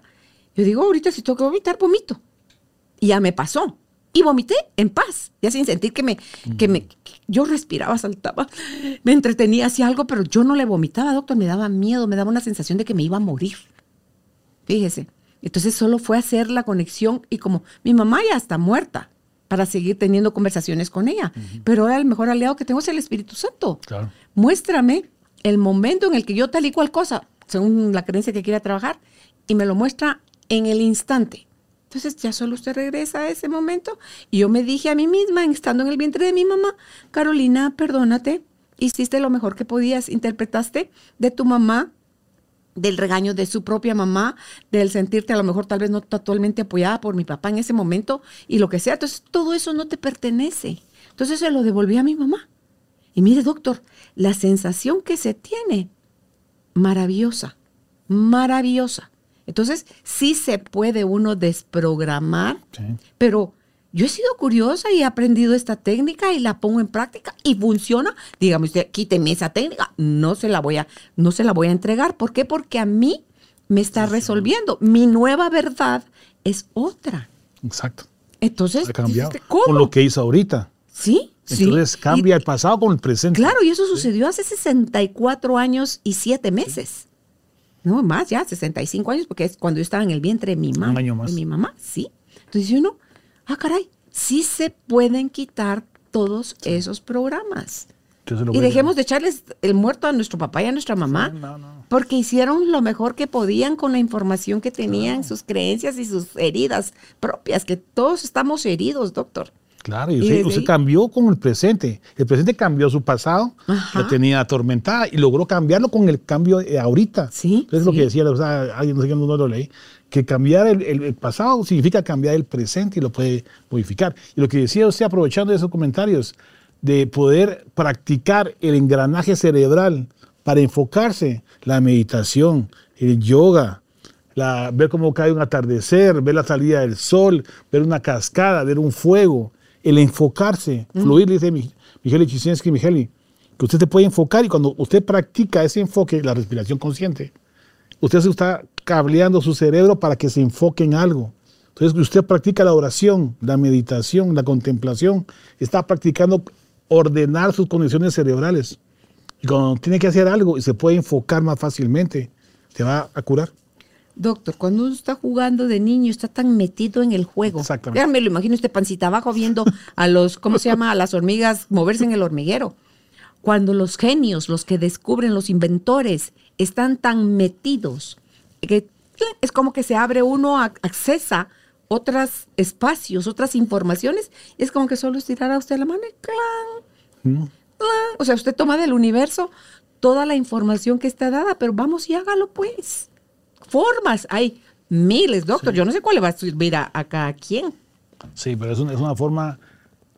yo digo, ahorita si tengo que vomitar, vomito. Y ya me pasó. Y vomité en paz, ya sin sentir que me, que me, yo respiraba, saltaba, me entretenía, hacía algo, pero yo no le vomitaba, doctor, me daba miedo, me daba una sensación de que me iba a morir. Fíjese. Entonces solo fue hacer la conexión y como mi mamá ya está muerta para seguir teniendo conversaciones con ella. Pero ahora el mejor aliado que tengo es el Espíritu Santo. Muéstrame el momento en el que yo tal y cual cosa, según la creencia que quiera trabajar, y me lo muestra en el instante. Entonces ya solo usted regresa a ese momento. Y yo me dije a mí misma, estando en el vientre de mi mamá, Carolina, perdónate, hiciste lo mejor que podías, interpretaste de tu mamá del regaño de su propia mamá, del sentirte a lo mejor tal vez no totalmente apoyada por mi papá en ese momento y lo que sea. Entonces, todo eso no te pertenece. Entonces se lo devolví a mi mamá. Y mire, doctor, la sensación que se tiene, maravillosa, maravillosa. Entonces, sí se puede uno desprogramar, pero yo he sido curiosa y he aprendido esta técnica y la pongo en práctica y funciona. Dígame usted, quíteme esa técnica, no se la voy a, no se la voy a entregar. ¿Por qué? Porque a mí me está resolviendo. Mi nueva verdad es otra. Exacto. Entonces, ha cambiado ¿cómo? con lo que hizo ahorita. Sí, Entonces cambia el pasado con el presente. Claro, y eso sucedió hace 64 años y 7 meses. No, más ya, 65 años, porque es cuando yo estaba en el vientre de mi mamá. Un año más. De mi mamá, sí. Entonces uno, ah, caray, sí se pueden quitar todos esos programas. Y dejemos de echarles el muerto a nuestro papá y a nuestra mamá, porque hicieron lo mejor que podían con la información que tenían, sus creencias y sus heridas propias, que todos estamos heridos, doctor. Claro, y usted, cambió con el presente. El presente cambió su pasado, la tenía atormentada y logró cambiarlo con el cambio de ahorita. Sí. es lo que decía, o sea, alguien no sé qué no lo leí, que cambiar el, pasado significa cambiar el presente y lo puede modificar. Y lo que decía usted, aprovechando esos comentarios, de poder practicar el engranaje cerebral para enfocarse, la meditación, el yoga, la, ver cómo cae un atardecer, ver la salida del sol, ver una cascada, ver un fuego, el enfocarse, fluir, dice Miguel Chisinsky, Miguel, que usted se puede enfocar y cuando usted practica ese enfoque, la respiración consciente, usted se está cableando su cerebro para que se enfoque en algo. Entonces, usted practica la oración, la meditación, la contemplación, está practicando ordenar sus condiciones cerebrales. Y cuando tiene que hacer algo y se puede enfocar más fácilmente, se va a curar. Doctor, cuando uno está jugando de niño, está tan metido en el juego. Exactamente. Ya me lo imagino este pancita abajo viendo a los, ¿cómo se llama? A las hormigas moverse en el hormiguero. Cuando los genios, los que descubren, los inventores, están tan metidos que es como que se abre uno, a, accesa otros espacios, otras informaciones, es como que solo estirar a usted la mano y clan. O sea, usted toma del universo toda la información que está dada, pero vamos y hágalo pues formas, hay miles, doctor. Yo no sé cuál le va a servir a, cada quien. Sí, pero es una, es una forma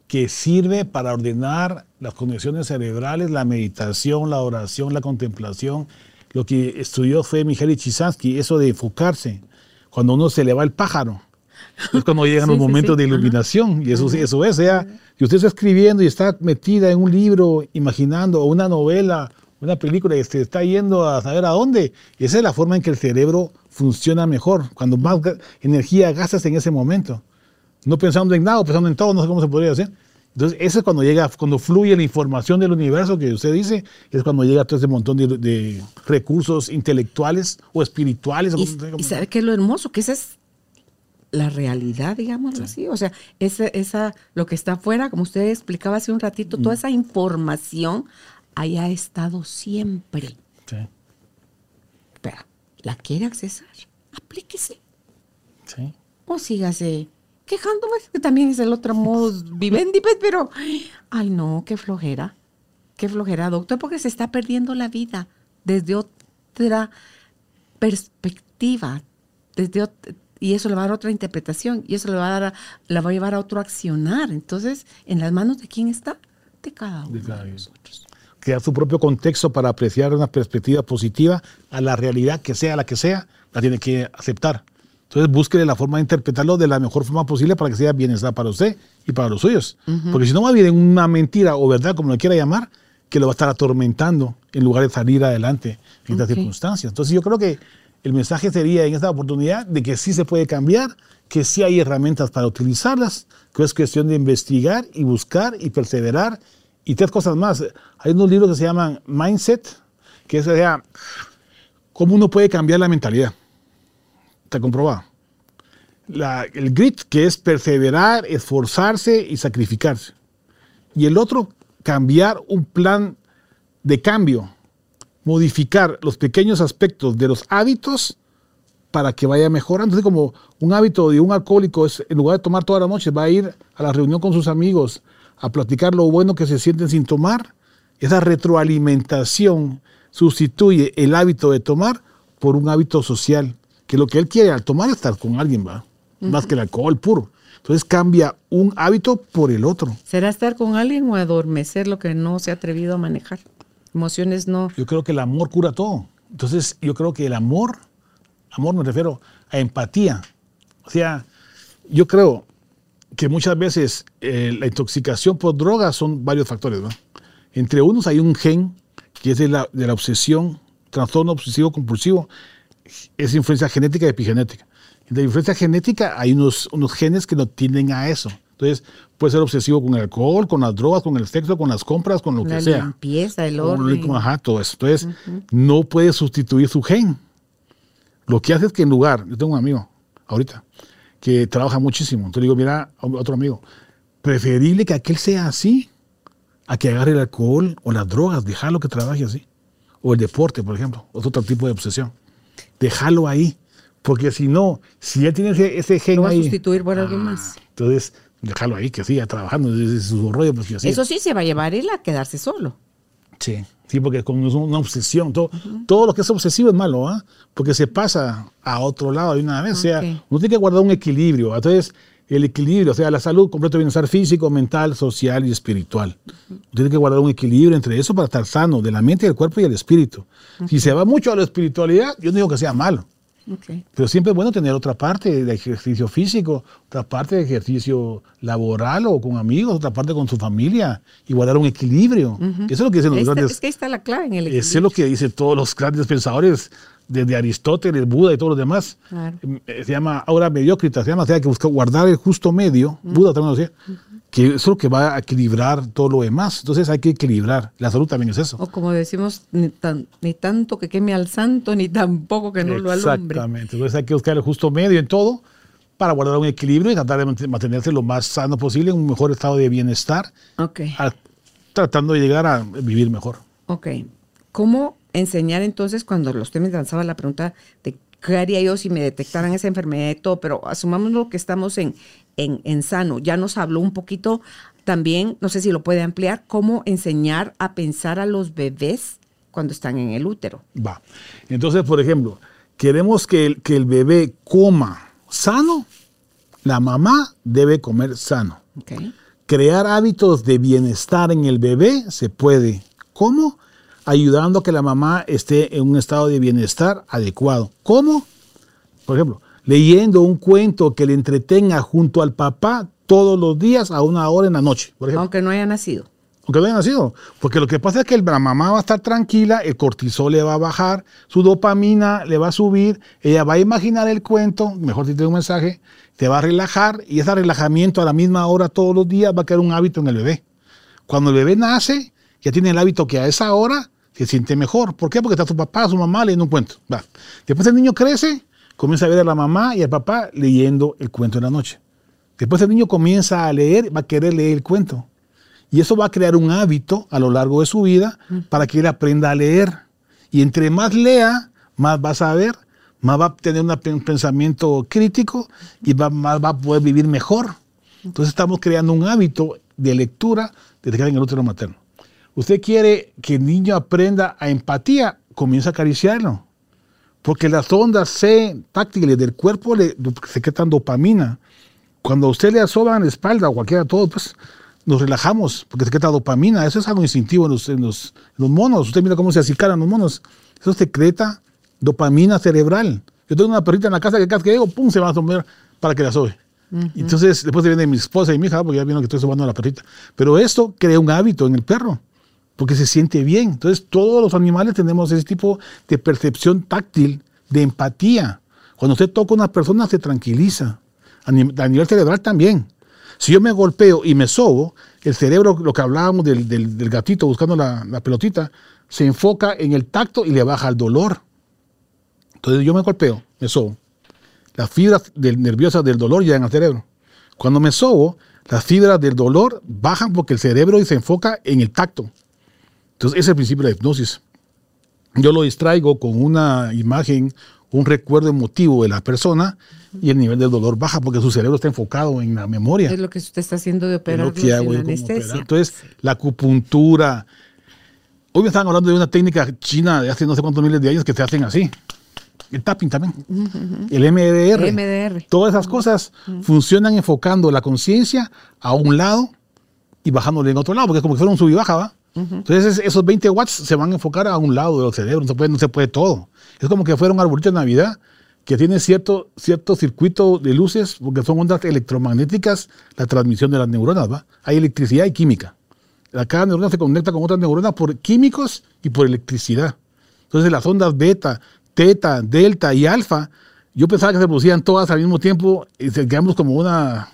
que sirve para ordenar las condiciones cerebrales, la meditación, la oración, la contemplación. Lo que estudió fue Mijaly Chisansky, eso de enfocarse. Cuando uno se le va el pájaro, es cuando [LAUGHS] llegan los momentos de iluminación. Y eso, eso es, sea, si usted está escribiendo y está metida en un libro, imaginando, o una novela, una película y se está yendo a saber a dónde. Y esa es la forma en que el cerebro funciona mejor, cuando más energía gastas en ese momento. No pensando en nada, pensando en todo, no sé cómo se podría hacer. Entonces, eso es cuando llega, cuando fluye la información del universo que usted dice, es cuando llega todo ese montón de, recursos intelectuales o espirituales. Y, sabe qué es lo hermoso, que esa es la realidad, digamos así. O sea, esa, esa, lo que está afuera, como usted explicaba hace un ratito, toda mm. esa información haya estado siempre. Sí. Pero, ¿la quiere accesar? Aplíquese. Sí. O sígase quejándome, que también es el otro modo vivendi, pero, ay no, qué flojera. Qué flojera, doctor, porque se está perdiendo la vida desde otra perspectiva, desde y eso le va a dar otra interpretación, y eso le va a dar, la va a llevar a otro accionar. Entonces, ¿en las manos de quién está? De cada uno de, cada de nosotros crear su propio contexto para apreciar una perspectiva positiva a la realidad que sea la que sea, la tiene que aceptar. Entonces búsquele la forma de interpretarlo de la mejor forma posible para que sea bienestar para usted y para los suyos. Porque si no va a vivir en una mentira o verdad, como lo quiera llamar, que lo va a estar atormentando en lugar de salir adelante en estas circunstancias. Entonces yo creo que el mensaje sería en esta oportunidad de que sí se puede cambiar, que sí hay herramientas para utilizarlas, que es cuestión de investigar y buscar y perseverar y tres cosas más. Hay unos libros que se llaman Mindset, que es sea, cómo uno puede cambiar la mentalidad. Está comprobado. el grit, que es perseverar, esforzarse y sacrificarse. Y el otro, cambiar un plan de cambio, modificar los pequeños aspectos de los hábitos para que vaya mejorando. Entonces, como un hábito de un alcohólico es, en lugar de tomar toda la noche, va a ir a la reunión con sus amigos, a platicar lo bueno que se sienten sin tomar, esa retroalimentación sustituye el hábito de tomar por un hábito social, que lo que él quiere al tomar es estar con alguien, va, más que el alcohol puro. Entonces cambia un hábito por el otro. ¿Será estar con alguien o adormecer lo que no se ha atrevido a manejar? Emociones no. Yo creo que el amor cura todo. Entonces yo creo que el amor, amor me refiero a empatía. O sea, yo creo, que muchas veces eh, la intoxicación por drogas son varios factores. ¿no? Entre unos hay un gen que es de la, de la obsesión, trastorno obsesivo compulsivo, es influencia genética y epigenética. En la influencia genética hay unos, unos genes que no tienden a eso. Entonces, puede ser obsesivo con el alcohol, con las drogas, con el sexo, con las compras, con lo que sea. La limpieza, el orden. Ajá, todo eso. Entonces, no puede sustituir su gen. Lo que hace es que en lugar, yo tengo un amigo ahorita, que trabaja muchísimo. Entonces digo, mira, otro amigo, preferible que aquel sea así a que agarre el alcohol o las drogas, dejarlo que trabaje así. O el deporte, por ejemplo, otro tipo de obsesión. Déjalo ahí. Porque si no, si él tiene ese, ese gen Lo va a sustituir por alguien ah, más. Entonces, dejarlo ahí, que siga trabajando desde su rollo. Pues, Eso sí se va a llevar él a quedarse solo. Sí, sí, porque es una obsesión. Todo, todo lo que es obsesivo es malo, ¿ah? Porque se pasa a otro lado de una vez. O sea, uno tiene que guardar un equilibrio. Entonces, el equilibrio, o sea, la salud, completo bienestar físico, mental, social y espiritual. Tiene que guardar un equilibrio entre eso para estar sano, de la mente, del cuerpo y el espíritu. Si se va mucho a la espiritualidad, yo no digo que sea malo. Pero siempre es bueno tener otra parte de ejercicio físico, otra parte de ejercicio laboral o con amigos, otra parte con su familia y guardar un equilibrio. Eso es lo que dicen los grandes. Es que ahí está la clave en el equilibrio. Eso es lo que dicen todos los grandes pensadores desde Aristóteles, Buda y todos los demás. Eh, se llama ahora mediocrita, se llama, o sea, que busca guardar el justo medio, Buda también lo decía, que eso es lo que va a equilibrar todo lo demás. Entonces hay que equilibrar. La salud también es eso. O como decimos, ni, ni tanto que queme al santo, ni tampoco que no lo alumbre. Exactamente. Entonces hay que buscar el justo medio en todo para guardar un equilibrio y tratar de mantenerse lo más sano posible, en un mejor estado de bienestar, okay. tratando de llegar a vivir mejor. Ok. ¿Cómo enseñar entonces cuando usted me lanzaba la pregunta de qué haría yo si me detectaran esa enfermedad y todo, pero asumamos lo que estamos en, en, sano. Ya nos habló un poquito también, no sé si lo puede ampliar, cómo enseñar a pensar a los bebés cuando están en el útero. Va. Entonces, por ejemplo, queremos que el, que el bebé coma sano, la mamá debe comer sano. Crear hábitos de bienestar en el bebé se puede. ¿Cómo? Ayudando a que la mamá esté en un estado de bienestar adecuado. ¿Cómo? Por ejemplo, leyendo un cuento que le entretenga junto al papá todos los días a una hora en la noche. Aunque no haya nacido. Aunque no haya nacido. Porque lo que pasa es que la mamá va a estar tranquila, el cortisol le va a bajar, su dopamina le va a subir, ella va a imaginar el cuento, mejor si tiene un mensaje, te va a relajar y ese relajamiento a la misma hora todos los días va a quedar un hábito en el bebé. Cuando el bebé nace, ya tiene el hábito que a esa hora se siente mejor. ¿Por qué? Porque está su papá, su mamá leyendo un cuento. Va. Después el niño crece, comienza a ver a la mamá y al papá leyendo el cuento en la noche. Después el niño comienza a leer, va a querer leer el cuento. Y eso va a crear un hábito a lo largo de su vida para que él aprenda a leer. Y entre más lea, más va a saber, más va a tener un pensamiento crítico y más va a poder vivir mejor. Entonces estamos creando un hábito de lectura desde que en el útero materno. Usted quiere que el niño aprenda a empatía, comienza a acariciarlo. Porque las ondas C táctiles del cuerpo le secretan dopamina. Cuando a usted le asoban la espalda o cualquiera de todos, pues nos relajamos porque secreta dopamina. Eso es algo instintivo en los, monos. Usted mira cómo se acicaran los monos. Eso secreta dopamina cerebral. Yo tengo una perrita en la casa que cada que llego, pum, se va a tomar para que la sobe. Entonces, después viene mi esposa y mi hija, porque ya vieron que estoy sobando a la perrita. Pero esto crea un hábito en el perro porque se siente bien. Entonces todos los animales tenemos ese tipo de percepción táctil, de empatía. Cuando usted toca a una persona se tranquiliza. A nivel, cerebral también. Si yo me golpeo y me sobo, el cerebro, lo que hablábamos del, gatito buscando la, pelotita, se enfoca en el tacto y le baja el dolor. Entonces yo me golpeo, me sobo. Las fibras nerviosas del dolor llegan al cerebro. Cuando me sobo, las fibras del dolor bajan porque el cerebro se enfoca en el tacto. Entonces, ese es el principio de la hipnosis. Yo lo distraigo con una imagen, un recuerdo emotivo de la persona y el nivel del dolor baja porque su cerebro está enfocado en la memoria. Es lo que usted está haciendo de operar en anestesia. Entonces, la acupuntura. Hoy me estaban hablando de una técnica china de hace no sé cuántos miles de años que se hacen así. El tapping también. El MDR. MDR. Todas esas cosas funcionan enfocando la conciencia a un lado y bajándole en otro lado, porque es como que fuera un sub y baja, ¿va? Entonces esos 20 watts se van a enfocar a un lado del cerebro, no se puede, no se puede todo. Es como que fuera un arbolito de Navidad que tiene cierto, cierto circuito de luces, porque son ondas electromagnéticas, la transmisión de las neuronas, ¿va? Hay electricidad y química. Cada neurona se conecta con otras neuronas por químicos y por electricidad. Entonces las ondas beta, teta, delta y alfa, yo pensaba que se producían todas al mismo tiempo y se quedamos como una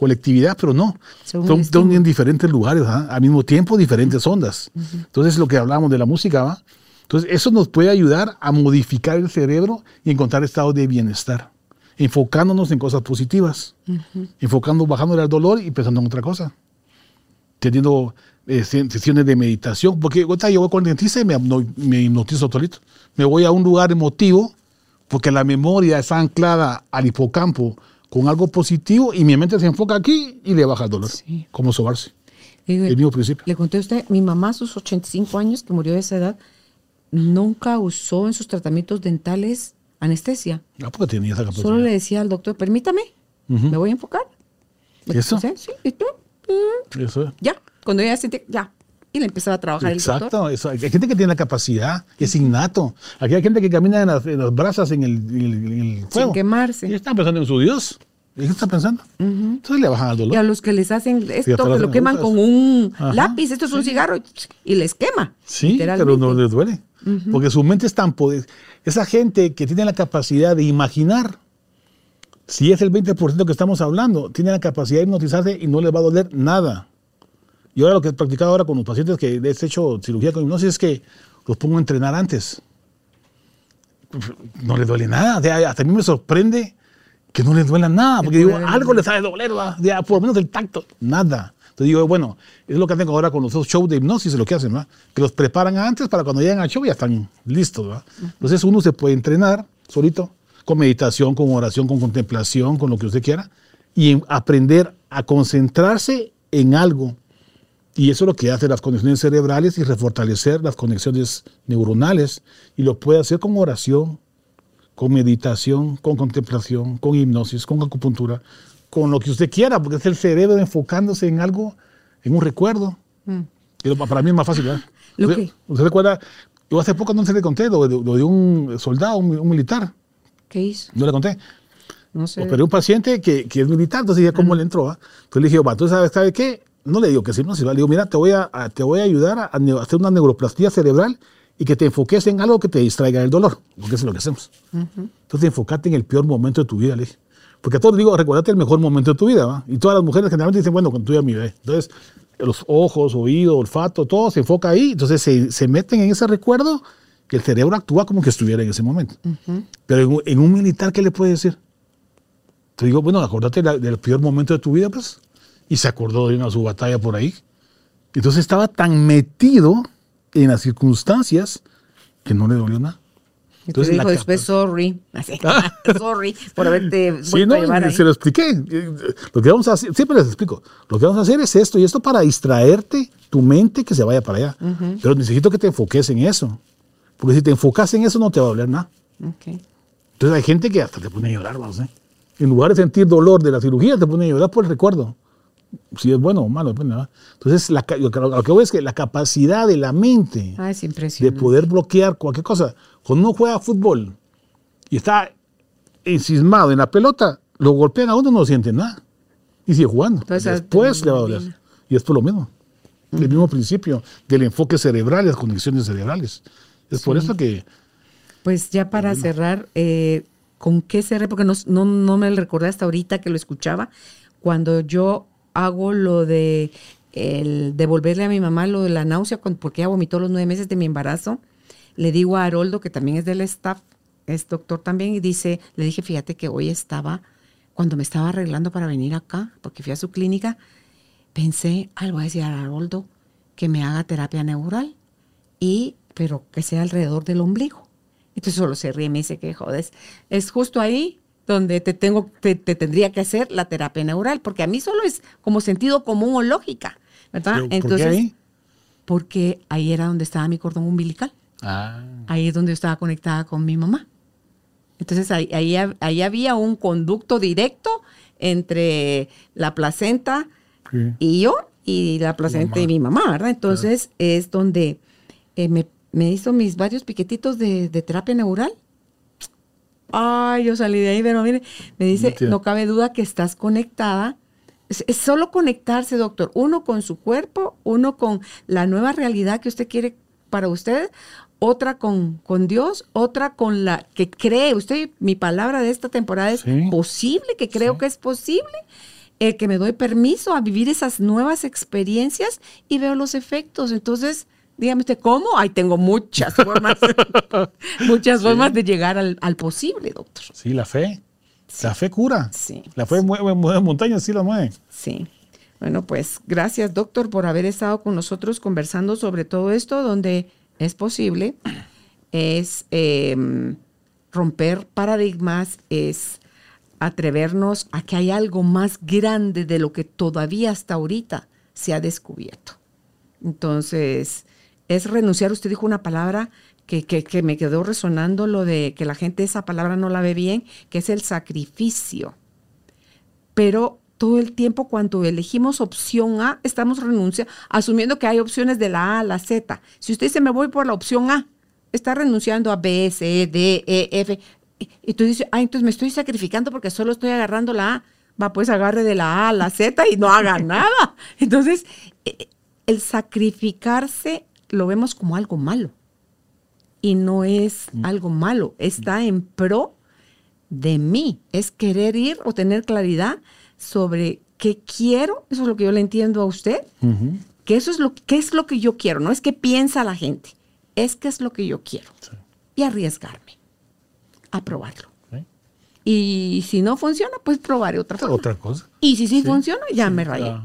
colectividad, pero no. Son, en diferentes lugares, ¿ah? al mismo tiempo diferentes ondas. Entonces, lo que hablábamos de la música, ¿va? Entonces, eso nos puede ayudar a modificar el cerebro y encontrar estados de bienestar, enfocándonos en cosas positivas, enfocando, bajando el dolor y pensando en otra cosa, teniendo eh, sesiones de meditación, porque ahorita yo voy con el dentista y me, me hipnotizo solito. Me voy a un lugar emotivo, porque la memoria está anclada al hipocampo con algo positivo y mi mente se enfoca aquí y le baja el dolor. Sí. Como sobarse. el mismo principio. Le conté a usted, mi mamá a sus 85 años, que murió de esa edad, nunca usó en sus tratamientos dentales anestesia. Ah, porque tenía esa capacidad. Solo le decía al doctor, permítame, me voy a enfocar. ¿Eso? Sí, ¿y tú? Eso. Ya, cuando ella sentía, ya, y le empezaba a trabajar Exacto, el Exacto, hay gente que tiene la capacidad, es innato. Aquí hay gente que camina en las, brasas en el, en fuego. Sin quemarse. Y está pensando en su Dios. ¿Y qué está pensando? Entonces le bajan al dolor. Y a los que les hacen esto, que lo queman con un lápiz, esto es un cigarro, y les quema. Sí, pero no les duele. Porque su mente es tan poder. Esa gente que tiene la capacidad de imaginar, si es el 20% que estamos hablando, tiene la capacidad de hipnotizarse y no les va a doler nada. Y ahora lo que he practicado ahora con los pacientes que he hecho cirugía con hipnosis es que los pongo a entrenar antes. No les duele nada. hasta a mí me sorprende que no les duela nada, porque digo, algo les sabe doler, ya, por lo menos el tacto, nada. Entonces digo, bueno, es lo que hacen ahora con los shows de hipnosis, es lo que hacen, ¿verdad? Que los preparan antes para cuando llegan al show ya están listos, ¿verdad? Entonces uno se puede entrenar solito, con meditación, con oración, con contemplación, con lo que usted quiera, y aprender a concentrarse en algo y eso es lo que hace las conexiones cerebrales y refortalecer las conexiones neuronales. Y lo puede hacer con oración, con meditación, con contemplación, con hipnosis, con acupuntura, con lo que usted quiera, porque es el cerebro enfocándose en algo, en un recuerdo. Mm. para mí es más fácil, ¿verdad? ¿Usted, recuerda? Yo hace poco no se le conté lo de, un soldado, un, militar. ¿Qué hizo? No le conté. No sé. Pero un paciente que, que es militar, entonces dije, ¿cómo le entró? Entonces le dije, va, ¿tú sabes, ¿sabe qué? No le digo que sí, no, si le digo, mira, te voy a, te voy a ayudar a, hacer una neuroplastía cerebral y que te enfoques en algo que te distraiga del dolor, porque eso es lo que hacemos. Entonces, enfócate en el peor momento de tu vida, le dije. Porque a todos digo, recuérdate el mejor momento de tu vida, ¿va? Y todas las mujeres generalmente dicen, bueno, cuando tuve a mi bebé. Entonces, los ojos, oído, olfato, todo se enfoca ahí. Entonces, se, se meten en ese recuerdo que el cerebro actúa como que estuviera en ese momento. Pero en, un militar, ¿qué le puede decir? Te digo, bueno, acordate del peor momento de tu vida, pues y se acordó de una su batalla por ahí. Entonces estaba tan metido en las circunstancias que no le dolió nada. Entonces dijo después, sorry, [LAUGHS] sorry por haberte sí, no, Se lo expliqué. Lo que vamos a hacer, siempre les explico, lo que vamos a hacer es esto y esto para distraerte tu mente que se vaya para allá. Pero necesito que te enfoques en eso. Porque si te enfocas en eso no te va a doler nada. Entonces hay gente que hasta te pone a llorar, vamos, ¿eh? En lugar de sentir dolor de la cirugía, te pone a llorar por el recuerdo si es bueno o malo, depende. Entonces, lo, que voy es que la capacidad de la mente ah, de poder bloquear cualquier cosa. Cuando uno juega fútbol y está encismado en la pelota, lo golpean a uno no siente nada. Y sigue jugando. Después le va a doler. Y esto es lo mismo. El mismo principio del enfoque cerebral y las conexiones cerebrales. Es por eso que... Pues ya para cerrar, eh, ¿con qué cerré? Porque no, no, no me recordé hasta ahorita que lo escuchaba. Cuando yo hago lo de el devolverle a mi mamá lo de la náusea porque ella vomitó los nueve meses de mi embarazo. Le digo a Haroldo, que también es del staff, es doctor también, y dice, le dije, fíjate que hoy estaba, cuando me estaba arreglando para venir acá, porque fui a su clínica, pensé, algo voy a decir a Haroldo que me haga terapia neural, y, pero que sea alrededor del ombligo. Entonces solo se ríe y me dice que jodes. Es justo ahí donde te, tengo, te, tendría que hacer la terapia neural, porque a mí solo es como sentido común o lógica, ¿verdad? Entonces, ¿por qué ahí? Porque ahí era donde estaba mi cordón umbilical. Ah. Ahí es donde yo estaba conectada con mi mamá. Entonces ahí, ahí, había un conducto directo entre la placenta y yo y la placenta y mi mamá, ¿verdad? Entonces es donde eh, me, me, hizo mis varios piquetitos de, de terapia neural Ay, yo salí de ahí, pero mire, me dice, no, cabe duda que estás conectada. Es, solo conectarse, doctor, uno con su cuerpo, uno con la nueva realidad que usted quiere para usted, otra con, con Dios, otra con la que cree. Usted, mi palabra de esta temporada es posible, que creo que es posible, el que me doy permiso a vivir esas nuevas experiencias y veo los efectos. Entonces, Dígame usted, ¿cómo? Ahí tengo muchas [LAUGHS] formas, [LAUGHS] muchas formas de llegar al, posible, doctor. Sí, la fe. La fe cura. Sí. La fe mueve, mueve montañas, sí la mueve. Sí. Bueno, pues gracias, doctor, por haber estado con nosotros conversando sobre todo esto, donde es posible, es em, romper paradigmas, es atrevernos a que hay algo más grande de lo que todavía hasta ahorita se ha descubierto. Entonces, es renunciar, usted dijo una palabra que, que, me quedó resonando, lo de que la gente esa palabra no la ve bien, que es el sacrificio. Pero todo el tiempo cuando elegimos opción A, estamos renunciando, asumiendo que hay opciones de la A a la Z. Si usted dice, me voy por la opción A, está renunciando a B, C, D, E, F. Y tú dices, ah, entonces me estoy sacrificando porque solo estoy agarrando la A. Va, pues agarre de la A a la Z y no haga [LAUGHS] nada. Entonces, eh, el sacrificarse lo vemos como algo malo. Y no es mm. algo malo, está en pro de mí. Es querer ir o tener claridad sobre qué quiero, eso es lo que yo le entiendo a usted, que eso es lo, qué es lo que yo quiero, no es que piensa la gente, es que es lo que yo quiero. Y arriesgarme a probarlo. Y si no funciona, pues probaré otra cosa. Otra cosa. Y si sí, funciona, ya me rayé.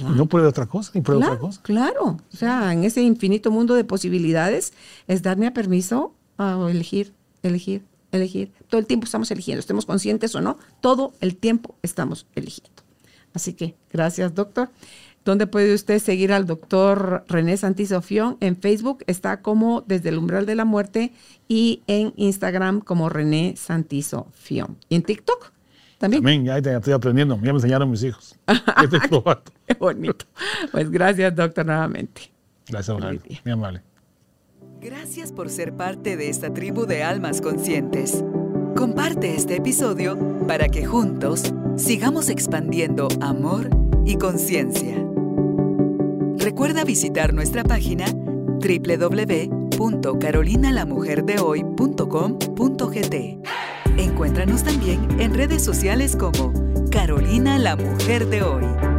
No pruebe otra cosa, ni pruebe otra cosa. Claro, o sea, en ese infinito mundo de posibilidades es darme a permiso a elegir, elegir, elegir. Todo el tiempo estamos eligiendo, estemos conscientes o no, todo el tiempo estamos eligiendo. Así que gracias, doctor. ¿Dónde puede usted seguir al doctor René Santisofión? En Facebook está como Desde el Umbral de la Muerte y en Instagram como René Santisofión. ¿Y en TikTok? También. También, ya estoy aprendiendo. Ya me enseñaron mis hijos. [LAUGHS] estoy [LAUGHS] Qué bonito. Pues gracias, doctor, nuevamente. Gracias, Muy amable. Gracias por ser parte de esta tribu de almas conscientes. Comparte este episodio para que juntos sigamos expandiendo amor y conciencia. Recuerda visitar nuestra página www.carolinalamujerdehoy.com.gt. Encuéntranos también en redes sociales como Carolina la Mujer de Hoy.